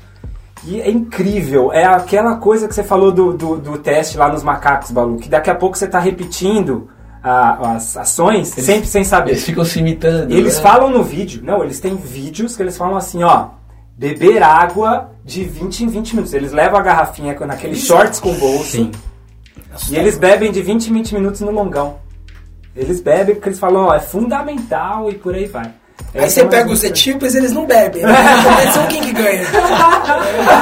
E é incrível, é aquela coisa que você falou do, do, do teste lá nos macacos, Balu, que daqui a pouco você tá repetindo a- as ações sempre sem saber. Eles ficam se imitando. Eles né? falam no vídeo, não, eles têm vídeos que eles falam assim, ó, beber água de 20 em 20 minutos. Eles levam a garrafinha naqueles shorts com bolso Sim. e eles bebem de 20 em 20 minutos no longão. Eles bebem porque eles falam, ó, é fundamental e por aí vai. Aí Essa você é uma pega os dica. etíopes, eles não bebem. Né? Competição, quem que ganha?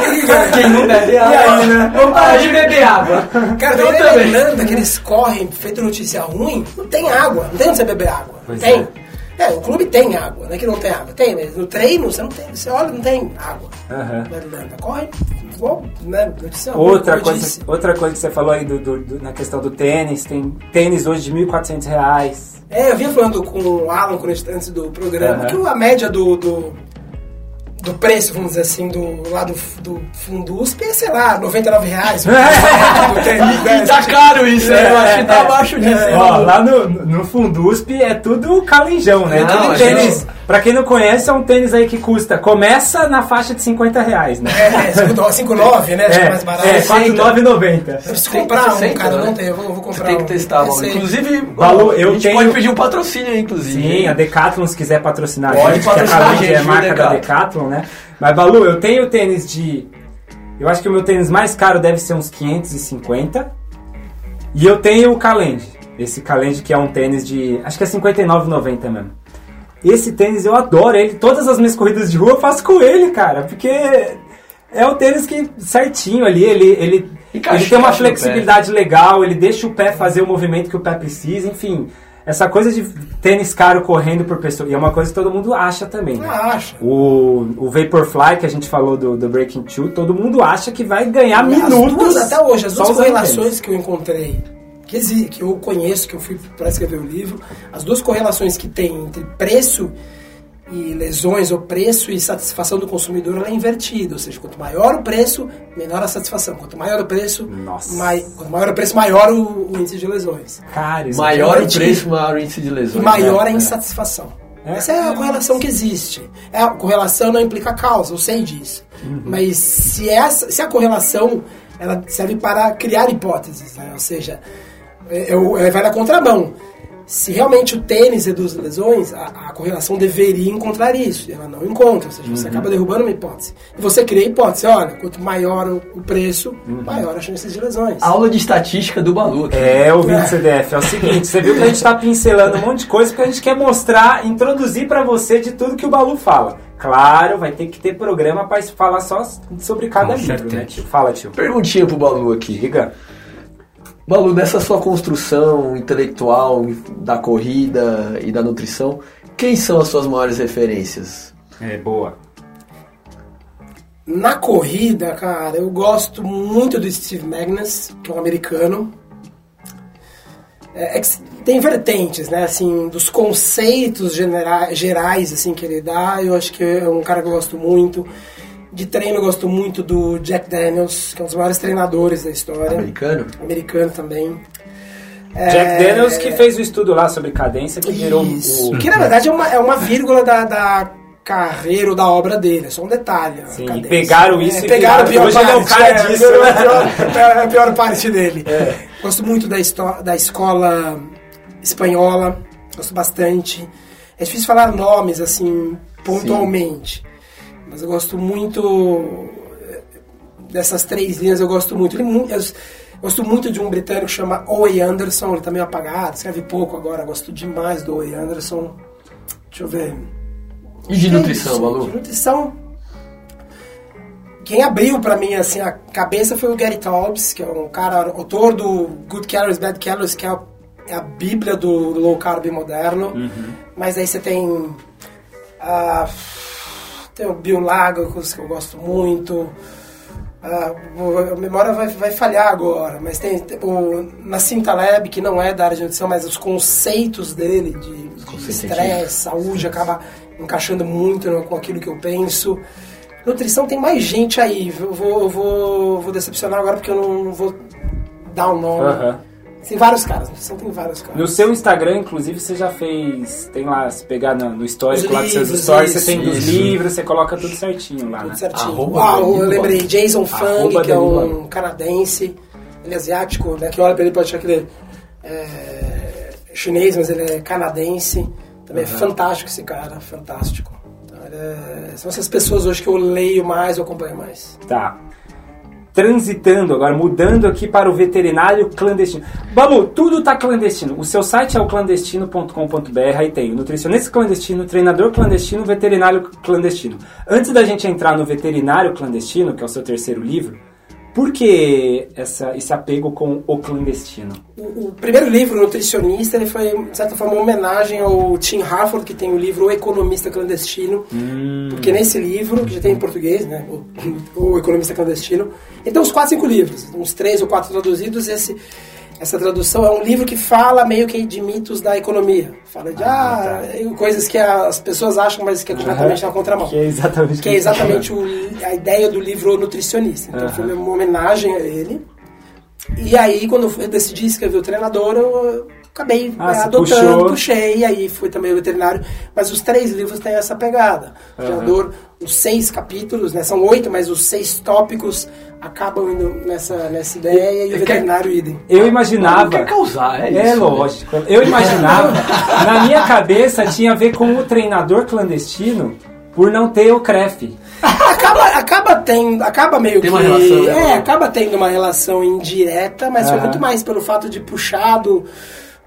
Quem que ganha? Quem não bebe E água. aí, né? Vamos parar de beber água. Cara, Eu daí na também. Irlanda, que eles correm, feito notícia ruim, não tem água. Não tem onde você beber água. Pois tem. É. o clube tem água, não é que não tem água. Tem, mas no treino você não tem. Você olha, não tem água. Aham. Na Irlanda, corre igual, né? Notícia Outra ruim, coisa, outra coisa que você falou aí do, do- do- na questão do tênis, tem tênis hoje de 1.400 reais. É, eu vinha falando com o Alan antes do programa, Aham. que a média do, do, do preço, vamos dizer assim, do lá do, do Fundusp é, sei lá, 99 reais. né? E tá caro isso, né? Eu acho que tá abaixo disso. Ó, Malu? lá no, no Fundusp é tudo calinjão, né? Não, tudo tênis. gente- Pra quem não conhece, é um tênis aí que custa. Começa na faixa de 50 reais, né? É, 5,9, né? Acho que é mais barato. é, Eu 4,990. preciso comprar um, 60, cara, né? não tem, eu vou, eu vou comprar Você tem que um. testar. Esse aí. Inclusive, Balu, eu a gente tenho- pode pedir um patrocínio aí, inclusive. Sim, a Decathlon, se quiser patrocinar Pode a gente, que a patrocinar a Calange gente, é a marca da Decathlon? Decathlon, né? Mas, Balu, eu tenho tênis de... Eu acho que o meu tênis mais caro deve ser uns 550. E eu tenho o Calend. Esse Calend que é um tênis de... Acho que é 59,90 mesmo. Esse tênis eu adoro ele. Todas as minhas corridas de rua eu faço com ele, cara. Porque é o tênis que certinho ali, ele, ele, ele tem uma flexibilidade legal, ele deixa o pé fazer o movimento que o pé precisa, enfim. Essa coisa de tênis caro correndo por pessoa. E é uma coisa que todo mundo acha também. né? Ah, acha. O, o Vaporfly, que a gente falou do, do Breaking Two, todo mundo acha que vai ganhar As minutos. duas, até hoje, as duas correlações que eu encontrei, que, exi- que eu conheço, que eu fui para escrever o livro, as duas correlações que tem entre preço e lesões, ou preço e satisfação do consumidor, ela é invertida. Ou seja, quanto maior o preço, menor a satisfação. Quanto maior o preço, Nossa. mai- quanto maior o preço, maior o, o índice de lesões. Cara, isso Maior aqui o preço, maior o índice de E lesões. maior né? a insatisfação. É. Essa é a correlação que existe. É, a correlação não implica causa, eu sei disso. Uhum. Mas se, essa, se a correlação ela serve para criar hipóteses, né? ou seja, é, é, é, vai na contramão. Se realmente o tênis reduz lesões, a, a correlação deveria encontrar isso. e Ela não encontra, ou seja, você Uhum. acaba derrubando uma hipótese. E você cria a hipótese, olha, quanto maior o, o preço, Uhum. maior a chance de lesões. Aula de estatística do Balu aqui. É, ouvinte CDF, é o seguinte, você viu que a gente tá pincelando um monte de coisa porque a gente quer mostrar, introduzir pra você de tudo que o Balu fala. Claro, vai ter que ter programa pra falar só sobre cada Com livro, certeza. né, tio? Fala, tio. Perguntinha pro Balu aqui. Diga. Balu, nessa sua construção intelectual da corrida e da nutrição, quem são as suas maiores referências? É, boa. Na corrida, cara, eu gosto muito do Steve Magnus, que é um americano. É, é que tem vertentes, né? Assim, dos conceitos genera- gerais assim que ele dá, eu acho que é um cara que eu gosto muito. De treino eu gosto muito do Jack Daniels, que é um dos maiores treinadores da história. Americano? Americano também. Jack Daniels que fez o estudo lá sobre cadência que virou Isso. o... Que na verdade é uma, é uma vírgula da, da carreira ou da obra dele, é só um detalhe. Sim, cadência. e pegaram isso é, e pegaram a pior. Hoje é parte. um cara disso, né? a pior, é a pior parte dele. Gosto muito da, da escola espanhola, gosto bastante. É difícil falar nomes assim pontualmente, mas eu gosto muito eh, dessas três linhas. Eu gosto muito. Eu gosto muito de um britânico que chama Owe Anderson. Ele tá meio apagado, escreve pouco agora. Gosto demais do Owe Anderson. Deixa eu ver. E de nutrição, Balu? De nutrição. Quem abriu pra mim assim a cabeça foi o Gary Taubes, que é um cara autor do Good Calories, Bad Calories, que é a, é a bíblia do low carb moderno. Mas aí você tem ah, tem o que eu gosto muito. Ah, a memória vai, vai falhar agora, mas tem, tem o Nassim Taleb, que não é da área de nutrição, mas os conceitos dele de estresse, saúde, acaba encaixando muito com aquilo que eu penso. Nutrição tem mais gente aí, eu vou, eu vou, vou decepcionar agora porque eu não vou dar o nome. Aham. Tem vários caras, nutrição tem vários caras. No seu Instagram, inclusive, você já fez. Tem lá, se pegar no, no histórico Os lá dos seus stories, isso, você tem dos isso. livros, você coloca tudo certinho lá, né? Tudo certinho. Arroba ah, eu lembrei, Jason Arroba Fung, que é um canadense, ele é asiático, né? Que olha pra ele pode achar que ele é chinês, mas ele é canadense. Também é fantástico esse cara, fantástico. Então, é- São essas pessoas hoje que eu leio mais, eu acompanho mais. Tá. Transitando agora, mudando aqui para o veterinário clandestino. Vamos, tudo tá clandestino. O seu site é o clandestino.com.br, aí tem nutricionista clandestino, treinador clandestino, veterinário clandestino. Antes da gente entrar no veterinário clandestino, que é o seu terceiro livro, por que essa, esse apego com o clandestino? O, o primeiro livro, Nutricionista, ele foi, de certa forma, uma homenagem ao Tim Harford, que tem o livro O Economista Clandestino. Porque nesse livro, que já tem em português, né? O, o Economista Clandestino, então uns 4, 5 livros, uns 3 ou 4 traduzidos, esse essa tradução é um livro que fala meio que de mitos da economia. Fala de ah, coisas que as pessoas acham, mas que é completamente na contramão. Que é exatamente, Que é exatamente o- a ideia do livro Nutricionista. Então foi uma homenagem a ele. E aí, quando eu decidi escrever o treinador, eu acabei Ah, você adotando, puxou. puxei, e aí fui também o veterinário. Mas os três livros têm essa pegada. O treinador, os seis capítulos, né? São oito, mas os seis tópicos acabam indo nessa, nessa ideia, e o veterinário idem. Eu imaginava. Não quer causar, é isso. É lógico. Eu imaginava, na minha cabeça tinha a ver com o treinador clandestino por não ter o CREF. acaba, acaba tendo, acaba meio Tem que. uma relação, né? é, acaba tendo uma relação indireta, mas foi Aham. muito mais pelo fato de puxar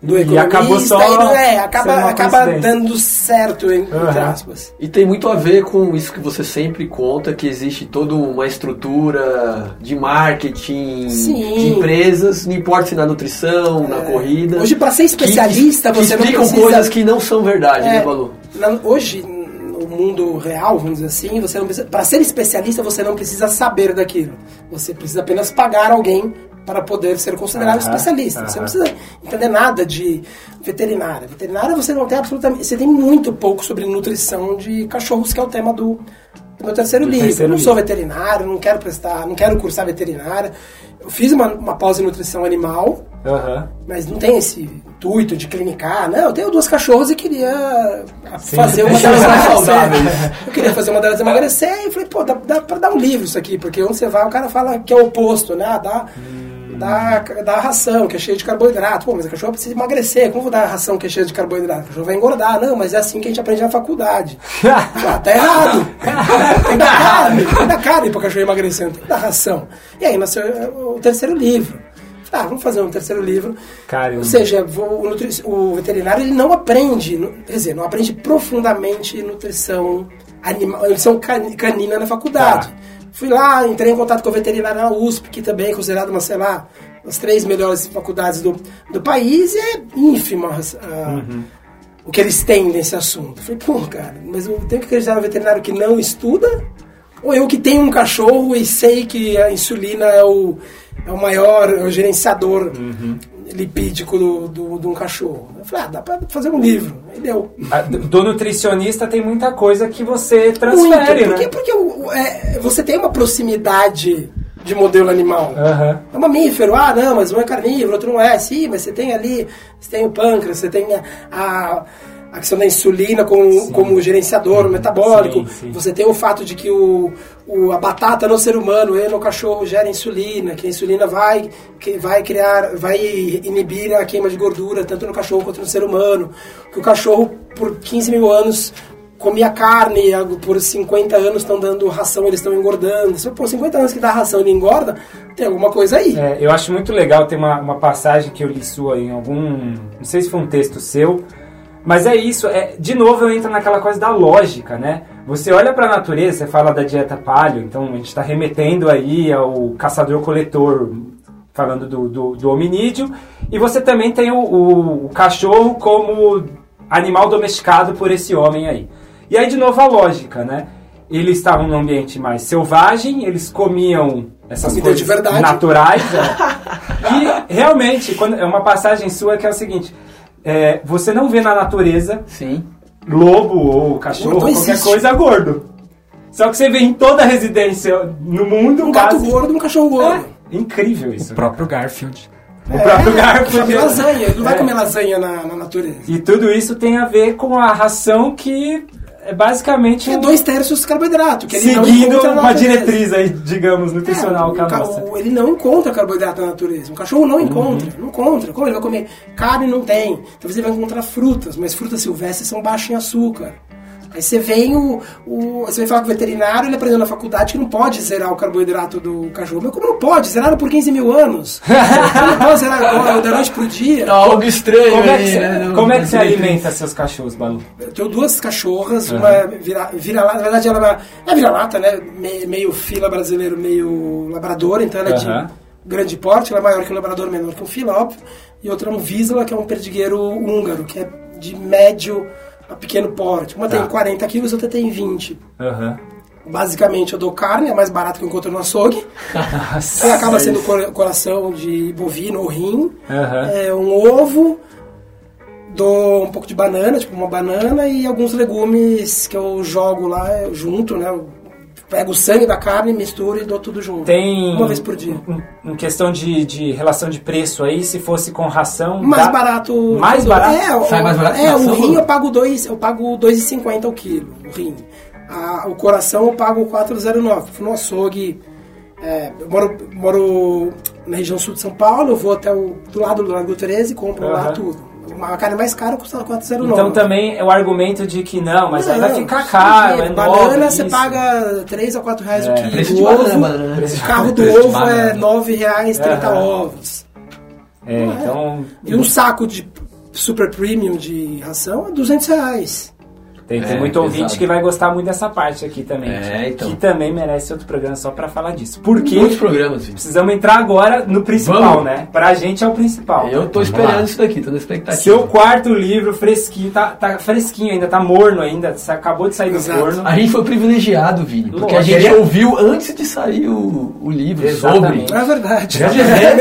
do, do E economista. acabou só e não- é, acaba, acaba dando certo, en- entre Aham. aspas. E tem muito a ver com isso que você sempre conta, que existe toda uma estrutura de marketing, Sim. de empresas, não importa se na nutrição, na corrida. Hoje, pra ser especialista, que, você que não explicam precisa- coisas que não são verdade, É, né, Balu? na- hoje, no mundo real, vamos dizer assim, você não precisa, para ser especialista, você não precisa saber daquilo. Você precisa apenas pagar alguém para poder ser considerado Aham, especialista. Você não precisa entender nada de veterinária. Veterinária você não tem absolutamente, você tem muito pouco sobre nutrição de cachorros, que é o tema do, do meu terceiro Do livro. terceiro eu não sou livro. veterinário, não quero prestar, não quero cursar veterinária. Eu fiz uma, uma pós em nutrição animal, Aham. mas não tem esse intuito de clinicar. Não, eu tenho duas cachorras e queria fazer uma delas elas emagrecer. Eu queria fazer uma delas emagrecer e falei, pô, dá, dá pra dar um livro isso aqui, porque onde você vai o cara fala que é o oposto, né? Ah, Dá, dá, dá ração, que é cheia de carboidrato. Pô, mas a cachorra precisa emagrecer, como vou dar a ração que é cheia de carboidrato? A cachorra vai engordar. Não, mas é assim que a gente aprende na faculdade. Ah, tá errado. Tem que dar carne, tem que dar carne pra cachorro emagrecer, tem que dar ração. E aí nasceu o terceiro livro. Ah, vamos fazer um terceiro livro. Caramba. Ou seja, o, nutri- o veterinário ele não aprende, quer dizer, não aprende profundamente nutrição animal, nutrição cani- canina na faculdade. Tá. Fui lá, entrei em contato com o veterinário na USP, que também é considerada uma, sei lá, das três melhores faculdades do, do país, e é ínfima a- Uhum. o que eles têm nesse assunto. Falei, pô, cara, mas eu tenho que acreditar no veterinário que não estuda? Ou eu que tenho um cachorro e sei que a insulina é o, é o maior é o gerenciador Uhum. Lipídico do, do, de um cachorro? Eu falei, ah, dá pra fazer um livro. Aí deu. Do nutricionista tem muita coisa que você transfere, Muito, né? porque, porque o- é, você tem uma proximidade de modelo animal. Aham. É um mamífero, ah, não, mas um é carnívoro, outro não é. Sim, mas você tem ali, você tem o pâncreas, você tem a, a, a questão da insulina como, como gerenciador metabólico. Sim, sim. Você tem o fato de que o, o- a batata no ser humano e no cachorro gera insulina, que a insulina vai, que vai criar, vai inibir a queima de gordura, tanto no cachorro quanto no ser humano. Que o cachorro, por 15 mil anos, comia carne, por 50 anos estão dando ração, eles estão engordando. Se por 50 anos que dá ração e ele engorda, tem alguma coisa aí. É, eu acho muito legal, tem uma, uma passagem que eu li sua em algum. Não sei se foi um texto seu, mas é isso. É, de novo eu entro naquela coisa da lógica, né? Você olha para a natureza, você fala da dieta paleo, então a gente está remetendo aí ao caçador-coletor, falando do, do, do hominídeo, e você também tem o, o, o cachorro como animal domesticado por esse homem aí. E aí, de novo, a lógica, né? Eles estavam num ambiente mais selvagem, eles comiam essas Comida coisas naturais. é. E realmente, quando, é uma passagem sua que é o seguinte: é, você não vê na natureza Sim. lobo ou cachorro, qualquer existe. coisa gordo. Só que você vê em toda residência no mundo Um gato quase- gordo e um cachorro gordo. É, incrível isso. O próprio Garfield. O próprio É, Garfield. come lasanha, ele não vai É. comer lasanha na, na natureza. E tudo isso tem a ver com a ração que é basicamente é dois terços de carboidrato. Que seguindo uma diretriz aí, digamos, nutricional É, que é o o- ele não encontra carboidrato na natureza. Um cachorro não encontra. Uhum. Não encontra. Como ele vai comer? Carne não tem. Talvez ele vai encontrar frutas, mas frutas silvestres são baixas em açúcar. Aí você vem o, o. Você vem falar com o veterinário, ele aprendeu na faculdade que não pode zerar o carboidrato do cachorro. Mas como não pode? Zeraram por 15 mil anos. Não pode zerar agora, da noite pro dia. Algo estranho Como é que você, né? Como é que você alimenta seus cachorros, Balu? Eu tenho duas cachorras, uma é vira, vira-lata, na verdade ela é uma- é vira-lata, né? Me- Meio fila brasileiro, meio labrador, então ela é de grande porte, ela é maior que um labrador, menor que um fila, óbvio. E outra é um Vizsla, que é um perdigueiro húngaro, que é de médio a pequeno porte. Uma Tá. tem 40 quilos, outra tem 20. Aham. Basicamente eu dou carne, é mais barato que eu encontro no açougue. Ela acaba sendo cor- coração de bovino ou rim. Aham. É, um ovo, dou um pouco de banana, tipo uma banana, e alguns legumes que eu jogo lá eu junto, né? Eu pego o sangue da carne, misturo e dou tudo junto. Tem. Uma vez por dia. Em, questão de, de relação de preço aí, se fosse com ração. Mais dá- barato. Mais barato? É, o- Sai mais barato É, o rim mano? eu pago dois, eu pago 2,50 o quilo, o rim. A- o coração eu pago 4,09. Fui no açougue. é, eu moro, moro na região sul de São Paulo, eu vou até o, do lado do Lago 13 e compro lá Aham. tudo. Uma carne mais cara custa 4,09. Então também é o argumento de que não, mas aí vai Não, ficar caro, é banana você isso. paga 3 a 4 reais É, o quilo. preço de ovo, banana. Preço de o carro do preço de ovo é banana. 9 reais 30 Aham. ovos. É, então. E um saco de super premium de ração é 200 reais. Tem, tem É, muito ouvinte pesado. que vai gostar muito dessa parte aqui também. É, então. Que também merece outro programa só pra falar disso. Porque Muitos programas, precisamos entrar agora no principal, Vamos. né? Pra gente é o principal. Eu tô Vamos esperando lá. isso daqui, tô na expectativa. Seu quarto livro, fresquinho, tá, tá fresquinho ainda, tá morno ainda, acabou de sair do Exato. forno. A gente foi privilegiado, Vini, porque a gente ouviu antes de sair o, o livro Exatamente. sobre. É verdade.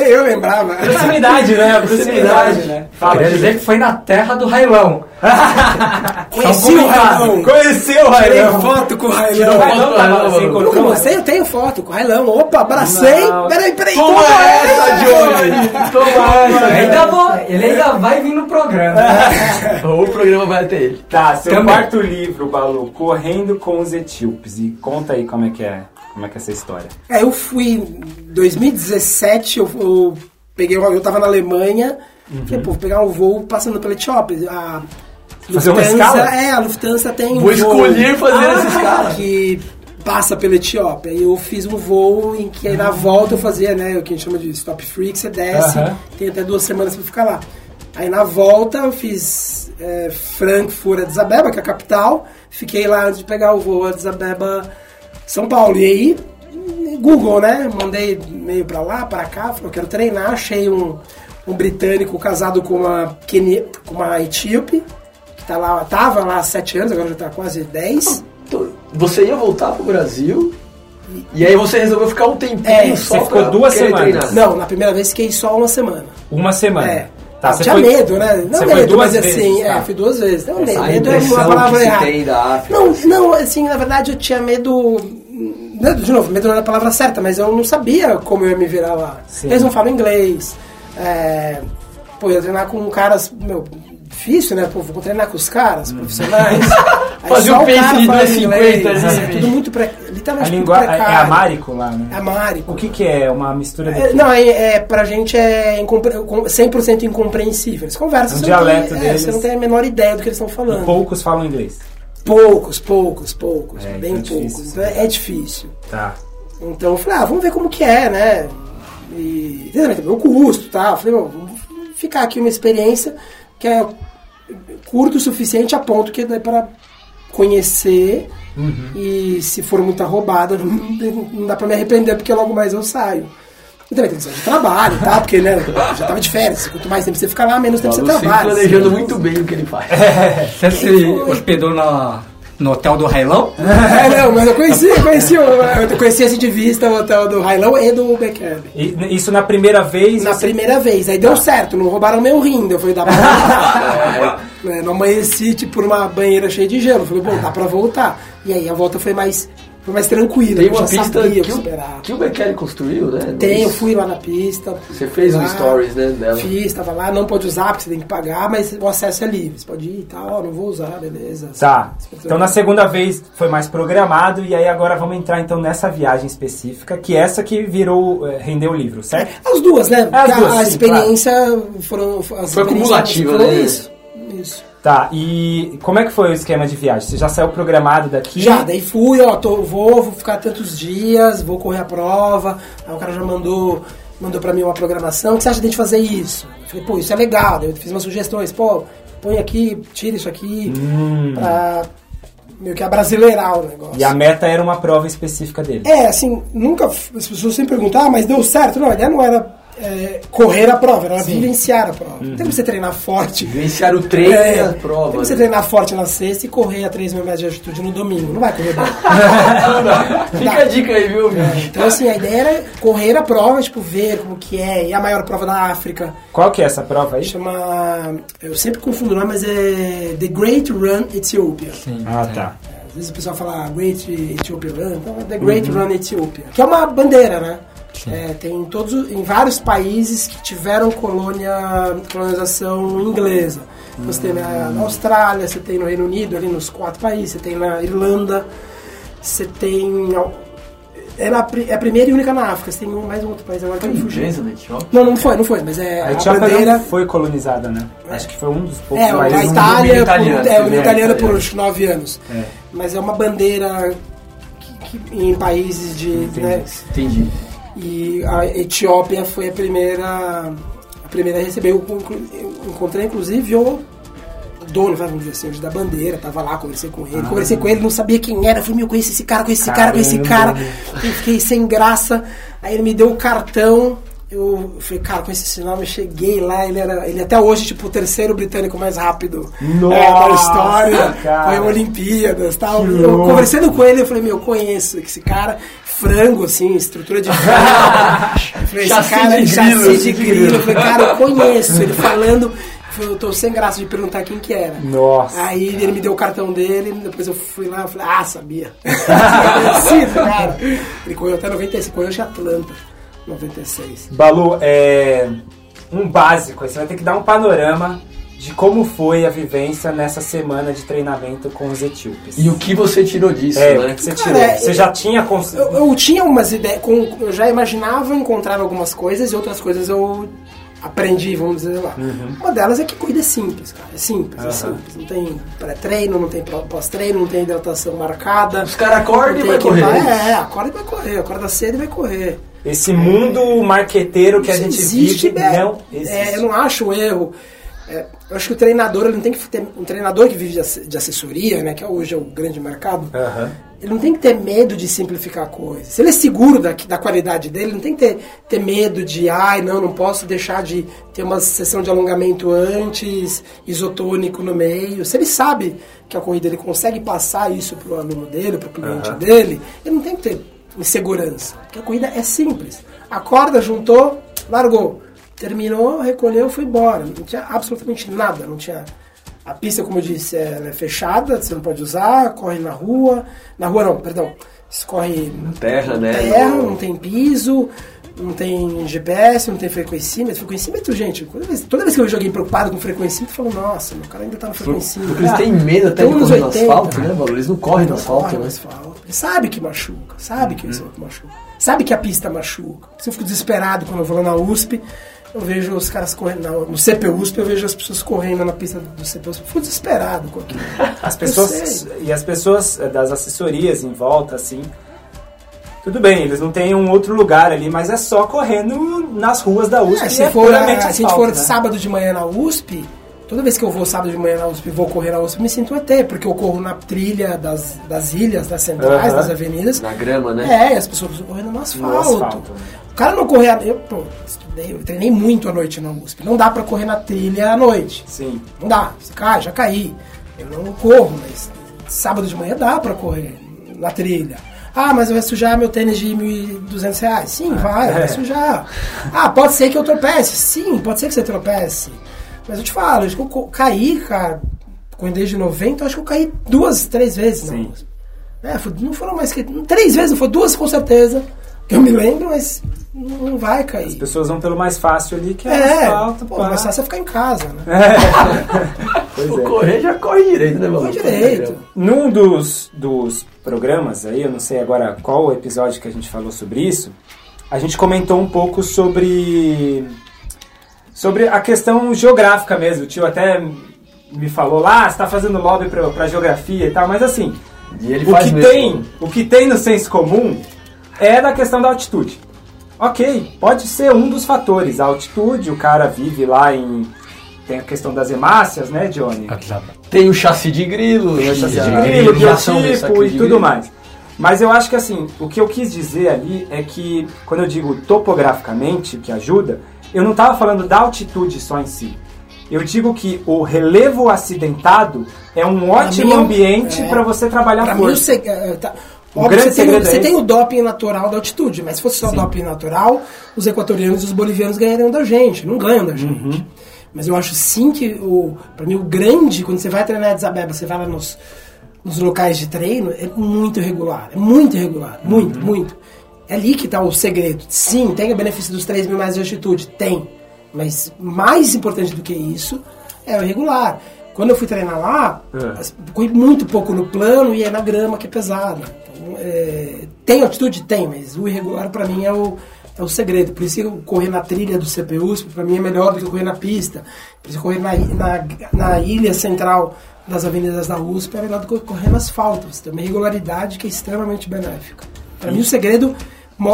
Eu lembrava. Proximidade, né? Proximidade, né? Fala, Queria dizer que foi na terra do Railão. Conheci o Railão. Conheceu o Tirei Railão. foto com o Railão. Railão tava, você Não, Eu eu tenho foto com o Railão. Opa, abracei. Não. Peraí, peraí. Toma essa, Johnny! Toma essa! Ainda vou, ele ainda vai vir no programa. O programa vai até ele. Tá, seu Também. quarto livro, Balu, Correndo com os Etíopes. E conta aí como é que é, como é que é essa história. É, eu fui em 2017, eu, eu peguei eu tava na Alemanha, falei, pô, vou pegar um voo passando pela Etiópia. A Fazer uma escala? É, a Lufthansa tem um Vou voo escolher fazer essa escala. que passa pela Etiópia. E eu fiz um voo em que aí na volta eu fazia, né, o que a gente chama de stop free, que você desce, Aham. tem até duas semanas pra ficar lá. Aí na volta eu fiz é, Frankfurt, Addis Abeba, que é a capital, fiquei lá antes de pegar o voo Addis Abeba, São Paulo. E aí, Google, né, mandei e-mail pra lá, pra cá, falei, eu quero treinar, achei um, um britânico casado com uma, com uma etíope, tá lá, tava lá há sete anos, agora já tá quase dez. Então, Você ia voltar pro Brasil e aí você resolveu ficar um tempinho É, só você ficou duas semanas. treinar. Não, na primeira vez fiquei só uma semana. Uma semana. É. Tá, Ah, você tinha foi- medo, né? Não você medo, foi duas mas vezes, assim, tá. é, fui duas vezes. Não, Essa medo é uma palavra errada. África. Não, não, assim, na verdade eu tinha medo. né, De novo, medo não é a palavra certa, mas eu não sabia como eu ia me virar lá. Sim. Eles não falam inglês. É, pô, eu ia treinar com caras, meu, difícil, né? Pô, vou treinar com os caras profissionais. Aí Fazer um o pace de fala 2,50 inglês, ali, é, bicho. tudo muito pre... A literalmente tudo língua é, é precário. amárico lá, né? É amárico. O que que é? Uma mistura de É, não, é, é, pra gente é incompre- com- 100% incompreensível. Eles conversam, O você dialeto tem, deles. É, você não tem a menor ideia do que eles estão falando. Poucos falam inglês. Poucos, poucos, poucos. É, bem então é poucos. difícil. Então é, é difícil. Tá. Então eu falei, ah, vamos ver como que é, né? E o custo, tá? Eu falei, vamos ficar aqui uma experiência que é curto o suficiente a ponto que dá para conhecer Uhum. e se for muita roubada, não, não dá pra me arrepender porque logo mais eu saio. E também tem que sair de trabalho, tá? Porque, né, eu já tava de férias. Quanto mais tempo você fica lá, menos tempo você Você trabalha. planejando Assim. muito bem o que ele faz. Você se hospedou na, no hotel do Railão? É, não, mas eu conheci, conheci, o- eu conheci assim de vista o hotel do Railão e do Beckham. E isso na primeira vez? Na você- primeira vez, aí deu certo, não roubaram meu rim, eu falei, dá pra. É, não amanheci tipo, por uma banheira cheia de gelo, falei, bom, dá pra voltar. E aí a volta foi mais, foi mais tranquila, Tem uma já pista que o, que o Bekele construiu, né? Tem, eu fui lá na pista. Você fez um lá, stories, né, dela. Fiz, tava lá, não pode usar porque você tem que pagar, mas o acesso é livre. Você pode ir e tal, ó, não vou usar, beleza. Tá. Então na segunda vez foi mais programado e aí agora vamos entrar então nessa viagem específica, que é essa que virou eh, rendeu o livro, certo? As duas, né? As Porque duas, a sim, experiência foram. As Foi cumulativa, foram né? Isso. Isso. Tá, e como é que foi o esquema de viagem? Você já saiu programado daqui? Já, daí fui, ó, tô, vou, vou ficar tantos dias, vou correr a prova. Aí o cara já mandou, mandou pra mim uma programação. O que você acha de a gente fazer isso? Eu falei, pô, isso é legal. Daí eu fiz umas sugestões, pô, põe aqui, tira isso aqui, pra meio que abrasileirar o negócio. E a meta era uma prova específica dele. É, assim, nunca. As pessoas sempre perguntam, ah, mas deu certo? Não, a ideia não era é, correr a prova, era vivenciar a prova. Tem que você treinar forte. Vivenciar o treino É, e a Tem prova. que você né? treinar forte na sexta e correr a 3 mil metros de altitude no domingo. Não vai correr bem. Fica a dica aí, viu, bicho? Então, assim, a ideia era correr a prova, tipo, ver como que é. E a maior prova da África. Qual que é essa prova aí? Chama... Eu sempre confundo o nome, mas é The Great Run Ethiopia. Sim, Ah, sim. tá. Às vezes o pessoal fala Great Ethiopia Run, então é The Great Run Ethiopia. Que é uma bandeira, né? É, tem em todos, os- em vários países que tiveram colônia, colonização inglesa. Então, Você tem na, na Austrália, você tem no Reino Unido, ali nos quatro países, você tem na Irlanda, você tem. É, na é a primeira e única na África, você tem um- mais um outro país agora que fugiu. Inglesa, né? Não, não foi, não foi, mas é A a, Etiópia bandeira. não foi colonizada, né? Acho que foi um dos poucos É, a países. Itália, domínio por, italiano, é, o italiano por italiano. uns nove anos. É. Mas é uma bandeira que, que- em países de. Né, Entendi. E a Etiópia foi a primeira a primeira a receber. Eu, encontrei inclusive o dono, vamos dizer assim, da bandeira, tava lá, conversei com ele, conversei com ele, não sabia quem era, eu falei, meu, conheci esse cara, conheci esse cara, conheci esse cara, eu fiquei sem graça, aí ele me deu o cartão, eu falei, cara, conheci esse nome, eu cheguei lá, ele era, ele até hoje, tipo, o terceiro britânico mais rápido Nossa, é, da história, cara. foi Olimpíadas tal. Eu conversando com ele, eu falei, meu, eu conheço esse cara, frango, assim, estrutura de frango. Falei, esse Chassi cara, de chassi de de grilo. Eu falei, cara, eu conheço. Ele falando, eu falei, eu tô sem graça de perguntar quem que era. Nossa. Aí ele me deu o cartão dele, depois eu fui lá, eu falei, ah, sabia. Conhecido, cara. Ele correu até 95, correu de Atlanta, 96. Balu, é um básico, você vai ter que dar um panorama de como foi a vivência nessa semana de treinamento com os etíopes. E o que você tirou disso, é, o né? que você Cara, tirou? é- Você já tinha cons... Eu, eu tinha umas ideias, com, eu já imaginava encontrar algumas coisas e outras coisas eu aprendi, vamos dizer lá. Uma delas é que corrida é simples, cara. É simples, é simples. Não tem pré-treino, não tem pós-treino, não tem hidratação marcada. Os caras acordam e vai correr. equipa- É, acorda e vai correr, acorda cedo e vai correr. Esse mundo marqueteiro que a Isso gente existe, vive né? não existe. É, eu não acho um erro. É, eu acho que o treinador, ele não tem que ter. Um treinador que vive de ass- de assessoria, né? Que hoje é o grande mercado. Aham. Ele não tem que ter medo de simplificar a coisa. Se ele é seguro da, da qualidade dele, não tem que ter, ter medo de, ai, não, não posso deixar de ter uma sessão de alongamento antes, isotônico no meio. Se ele sabe que a corrida ele consegue passar isso pro aluno dele, pro cliente dele, ele não tem que ter insegurança. Porque a corrida é simples. Acorda, juntou, largou. Terminou, recolheu, foi embora. Não tinha absolutamente nada, não tinha a pista, como eu disse, ela é fechada, você não pode usar, corre na rua. Na rua não, perdão. Escorre Terra, né? terra, não tem piso, não tem GPS, não tem frequencímetro. Frequencímetro, gente, toda vez, toda vez que eu vejo alguém preocupado com frequencímetro, eu falo, nossa, meu cara ainda tá no frequencímetro. Porque eles têm medo até de uns correr no 80, asfalto, né, Valor? Eles não correm no asfalto, corre né? no asfalto. Ele sabe que machuca, sabe que o asfalto machuca. Sabe que a pista machuca. Eu fico desesperado quando eu vou lá na USP, eu vejo os caras correndo, na- no CPUSP, eu vejo as pessoas correndo na pista do CPUSP. Fico desesperado com aquilo. As pessoas e as pessoas eh, das assessorias em volta assim. Tudo bem, eles não têm um outro lugar ali, mas é só correndo nas ruas da USP. É, e se, é for, puramente se a gente asfalto, for né? sábado de manhã na USP, toda vez que eu vou sábado de manhã na USP e vou correr na USP, me sinto ET, porque eu corro na trilha das, das ilhas, das centrais, das avenidas. Na grama, né? É, e as pessoas estão correndo no asfalto. asfalto. O cara não correr. Eu, pô, estudei, eu treinei muito à noite na USP. Não dá pra correr na trilha à noite. Sim. Não dá. Você cai, já caí. Eu não corro, mas sábado de manhã dá pra correr na trilha. Ah, mas vai sujar meu tênis de 1.200 reais. Sim, vai, vai sujar. Ah, pode ser que eu tropece. Sim, pode ser que você tropece. Mas eu te falo, acho que eu caí, cara, com desde 90, eu acho que eu caí duas, três vezes. Sim. USP. É, não foram mais que. Três vezes, não foi duas com certeza. Que eu me lembro, mas não não vai cair. As pessoas vão pelo mais fácil ali, que é, É, asfalto. pô, pá. mas fácil é ficar em casa, né? Pois O é. correr já corre direito, né, Valor? Foi direito. Num dos, dos programas aí, eu não sei agora qual o episódio que a gente falou sobre isso, a gente comentou um pouco sobre sobre a questão geográfica mesmo. O tio até me falou lá, você tá fazendo lobby pra, pra geografia e tal, mas assim, E ele o faz que, mesmo. tem, o que tem no senso comum é da questão da altitude. Ok, pode ser um dos fatores. A altitude, o cara vive lá em. Tem a questão das hemácias, né, Johnny? Tem o chassi de grilo, né? chassi de grilo, biotipo e tudo mais. Mas eu acho que assim, o que eu quis dizer ali é que, quando eu digo topograficamente, que ajuda, eu não estava falando da altitude só em si. Eu digo que o relevo acidentado é um ótimo mim, ambiente é. para você trabalhar Pra mim, o Óbvio, grande você, tem, segredo é você esse. tem o doping natural da altitude, mas se fosse só Sim. doping natural, os equatorianos e os bolivianos ganhariam da gente, não ganham da gente. Uhum. Mas eu acho sim que, o, pra mim, o grande, quando você vai treinar em Addis Abeba, você vai lá nos, nos locais de treino, é muito irregular, é muito irregular, muito, Uhum. muito. É ali que está o segredo. Sim, tem o benefício dos 3 mil metros de altitude, tem. Mas mais importante do que isso é o irregular. Quando eu fui treinar lá, É. corri muito pouco no plano e é na grama que é pesada. Então, é, tem altitude? Tem, mas o irregular pra mim é o, é o segredo. Por isso que correr na trilha do CPUSP pra mim é melhor do que correr na pista. Por isso correr na, na, na ilha central das avenidas da USP é melhor do que correr no asfalto. Você tem uma regularidade que é extremamente benéfica. Pra mim o segredo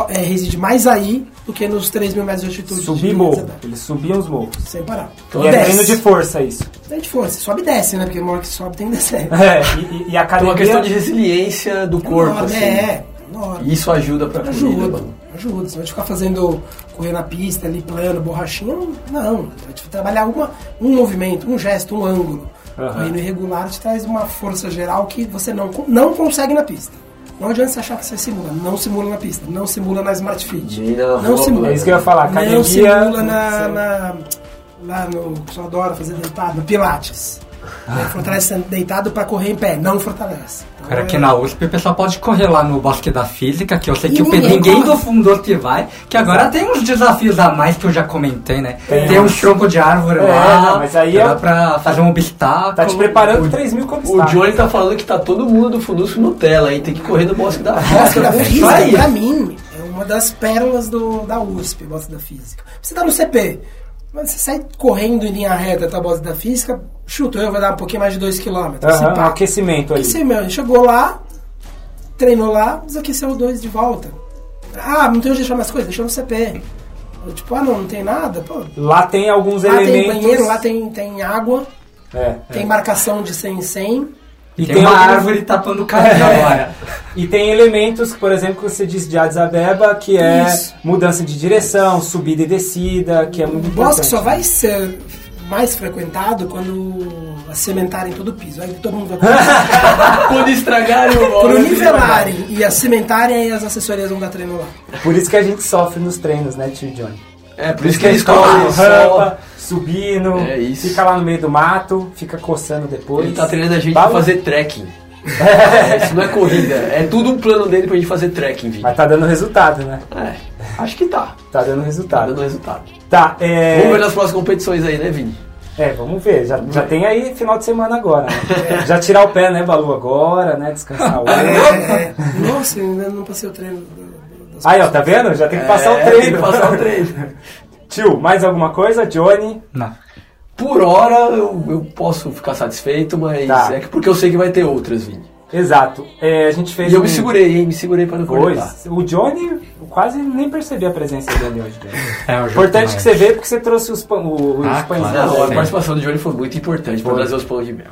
é, reside mais aí do que nos 3 mil metros de altitude. Subir morro. Eles subiam os morros. Sem parar. E é treino de força isso. Treino de força. Sobe e desce, né? Porque uma hora que sobe tem que descer. É, e, e- a Tem academia... uma questão de resiliência do corpo, Enorme, assim. É, enorme. E isso ajuda pra corrida, Ajuda, mano. ajuda. Você vai ficar fazendo correr na pista ali, plano, borrachinha, não. não. Você vai te trabalhar uma, um movimento, um gesto, um ângulo. Aham. Correndo irregular te traz uma força geral que você não, não consegue na pista. Não adianta você achar que você simula. Não simula na pista. Não simula na Smart Fit. Não simula. É isso que eu ia falar, academia- Não simula na, na- lá no. que eu adoro fazer deitado, no Pilates. Ah. Fortalece deitado pra correr em pé. Não fortalece. Então, Cara, aqui é- na USP o pessoal pode correr lá no Bosque da Física, que eu sei E que o ninguém Pedro- ninguém do fundo que vai, que agora tem uns desafios a mais que eu já comentei, né? Tem Tem, um tronco de árvore É, lá, não, mas aí dá é- pra fazer um obstáculo. Tá te preparando para 3 mil O conquistar. Johnny tá falando que tá todo mundo do Fundusco Nutella, hein? Tem que correr no Bosque da Bosque da Física. isso Física, aí. pra mim, é uma das pérolas do, da USP, Bosque da Física. Você tá no CP, mas você sai correndo em linha reta a Bosque da Física, chuta, eu vai dar um pouquinho mais de 2km. Aham, um aquecimento. Esse meu, chegou lá, treinou lá, desaqueceu dois de volta. Ah, não tem onde deixar mais coisas, deixou no CP. Eu, tipo, ah, não, não tem nada? Pô, Lá tem alguns lá tem elementos... banheiro, lá tem, tem água, É, tem marcação de 100 em 100. E tem tem uma alguns- árvore tapando o caminho É. agora. E tem elementos, por exemplo, que você disse de Addis Abeba, que é Isso. mudança de direção, subida e descida, que é muito O importante. bosque só vai ser mais frequentado quando cimentarem todo o piso. Aí todo mundo vai Quando estragarem o Quando bosque, nivelarem e a cimentarem, aí as assessorias vão dar treino lá. Por isso que a gente sofre nos treinos, né, tio Johnny? É, por isso que a eles correm rampa, subindo, É isso. fica lá no meio do mato, fica coçando depois. Ele tá treinando a gente Bala- pra fazer trekking. É, isso não é corrida, é tudo um plano dele pra gente fazer trekking, Vini. Mas tá dando resultado, né? É, acho que tá. Tá dando Tá resultado. dando resultado. Tá, é... Vamos ver nas próximas competições aí, né, Vini? É, vamos ver. Já, já tem aí final de semana agora. né? Já tirar o pé, né, Balu, agora, né? Descansar o É, nossa, eu ainda não passei o treino. Aí, ó, tá vendo? Já tem que passar o É, treino. Tem que passar o treino. Tio, mais alguma coisa? Johnny? Não. Por hora eu, eu posso ficar satisfeito, mas Tá. é que porque eu sei que vai ter outras, Vini. Exato. É, a gente fez E eu um- me segurei, hein? Me segurei pra não cortar. Pois, o Johnny, eu quase nem percebi a presença dele hoje. Johnny. É, já Importante tô que você vê porque você trouxe os, pão, o- os Ah, pãezinhos. claro. Não, a participação do Johnny foi muito importante pra Foi. trazer os pães de mel.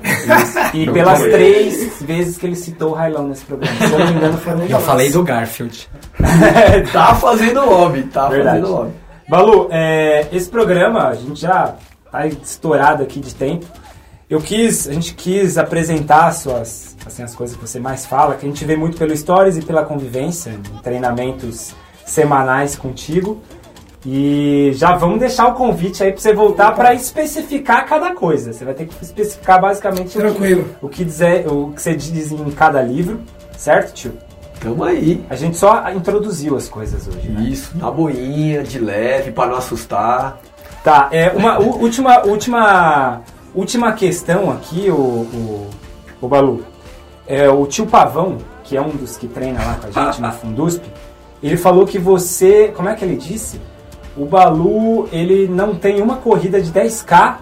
E Não pelas foi. três vezes que ele citou o Railão nesse programa. Se eu não me engano, foi um Eu falei do Garfield. tá fazendo lobby, tá Verdade. fazendo lobby. Balu, é, esse programa, a gente já tá estourado aqui de tempo. Eu quis, a gente quis apresentar as suas, assim, as coisas que você mais fala, que a gente vê muito pelo Stories e pela convivência, em treinamentos semanais contigo. E já vamos deixar o convite aí para você voltar para especificar cada coisa. Você vai ter que especificar basicamente o que, Tranquilo. o que dizer, o que você diz em cada livro, certo, tio? Tamo aí. A gente só introduziu as coisas hoje. Né? Isso, na boinha, de leve, pra não assustar. Tá, é, uma última, última, última questão aqui, o, o, o Balu. É, o tio Pavão, que é um dos que treina lá com a gente no Fundusp, ele falou que você. Como é que ele disse? O Balu, ele não tem uma corrida de 10K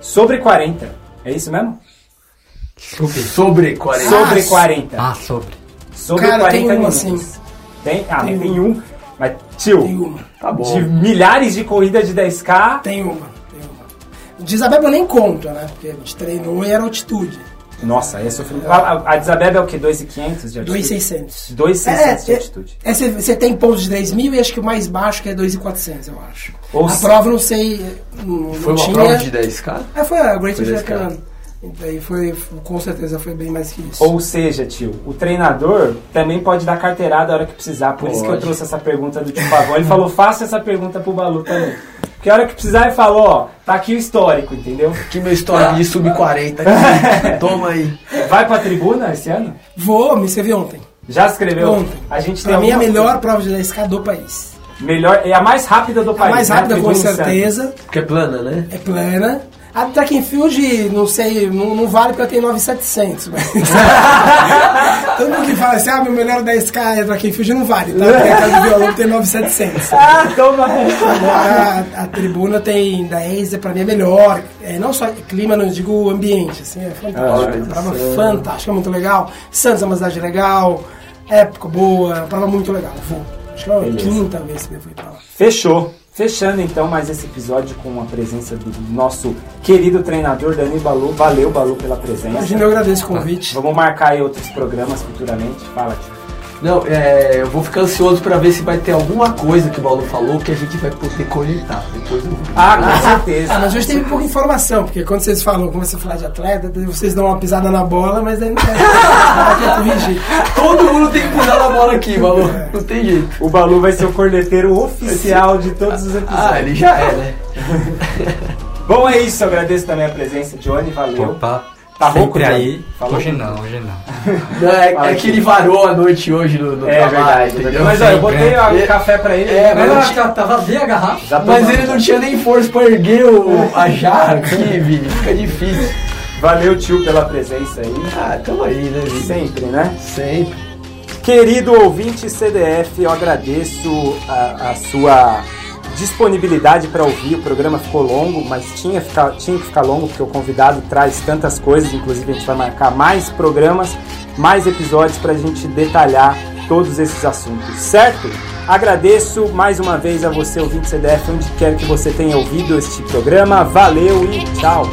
sobre 40. É isso mesmo? Sobre 40. Sobre Ah, 40. Ah, sobre. Sobre Cara, 40 tem uma, minutos. sim. Tem? Ah, Tem tem um. Mas, tio, Tem uma. Tá bom. de milhares de corridas de 10K. Tem uma. Tem uma. De Isabel eu nem conto, né? Porque a gente treinou e era altitude. Nossa, aí é sofrimento. A, a, a Desabeb é o quê? 2,500 de altitude? 2,600. 2,600 de É, altitude. é, você- você tem pontos de 3 mil e acho que o mais baixo que é 2,400, eu acho. Ou a se- prova, não sei, não, Foi não uma tinha... prova de 10k? É, foi a Great Foi 10K. Japan. Então, aí foi, com certeza, foi bem mais que isso. Ou seja, tio, o treinador também pode dar carteirada a hora que precisar. Por isso que eu Pode. trouxe essa pergunta do tio Pavão. Ele falou, faça essa pergunta pro Balu também. Porque a hora que precisar, ele falou, ó, tá aqui o histórico, entendeu? Aqui meu histórico de sub-40 aqui. Toma aí. Vai pra tribuna esse ano? Vou, me escrevi ontem. Já escreveu? Ontem. A gente tem Pra mim, é a melhor prova de 10K do país. Melhor, é a mais rápida do A país. mais né? rápida, com Tribuna em certeza. Porque é plana, né? É plana. A track and field, não sei, não, não vale porque eu tenho 9,700. Mas... Todo mundo que fala assim, ah, meu melhor 10K é track and field, não vale, tá? Porque a casa de violão tem 9,700. Ah, toma! Agora, a, a tribuna tem 10, é pra mim é melhor. É, não só clima, não digo ambiente, assim, é fantástico. Ah, é uma prova fantástica, muito legal. Santos é uma cidade legal, época boa, é uma prova muito legal. Vou. Acho que é a quinta vez que eu fui pra lá. Fechou. Fechando então mais esse episódio com a presença do nosso querido treinador Dani Balu. Valeu, Balu, pela presença. Imagina, eu agradeço o convite. Vamos marcar aí outros programas futuramente. Fala, tio. Não, é, eu vou ficar ansioso pra ver se vai ter alguma coisa que o Paulo falou que a gente vai poder coletar depois do vídeo. Ah, com certeza. Ah, mas hoje teve pouca informação, porque quando vocês falam, começam a falar de atleta, vocês dão uma pisada na bola, mas aí não corrigir. Todo mundo tem que pisar na bola aqui, Malu. Não tem jeito. O Balu vai ser o corneteiro oficial de todos os episódios. Ah, ele já é, né? Bom, é isso. Eu agradeço também a presença, Johnny. Valeu. Opa, Tá sempre rouco, aí. Falou? Hoje não, hoje não. Não, é, é que ele varou a noite hoje no, no É trabalho, verdade. entendeu? Mas ó, eu botei ó, É. o café pra ele. É, mas não, tinha- tá vazia a garrafa. Mas tomando. ele não tinha nem força pra erguer o, a jarra aqui, Vini. Fica difícil. Valeu, tio, pela presença aí. Ah, tamo aí, né, Vini? Sempre, né? Sempre. Querido ouvinte CDF, eu agradeço a, a sua disponibilidade para ouvir. O programa ficou longo, mas tinha, ficar, tinha que ficar longo porque o convidado traz tantas coisas. Inclusive, a gente vai marcar mais programas, mais episódios para a gente detalhar todos esses assuntos, certo? Agradeço mais uma vez a você, ouvinte CDF, onde quer que você tenha ouvido este programa. Valeu e tchau!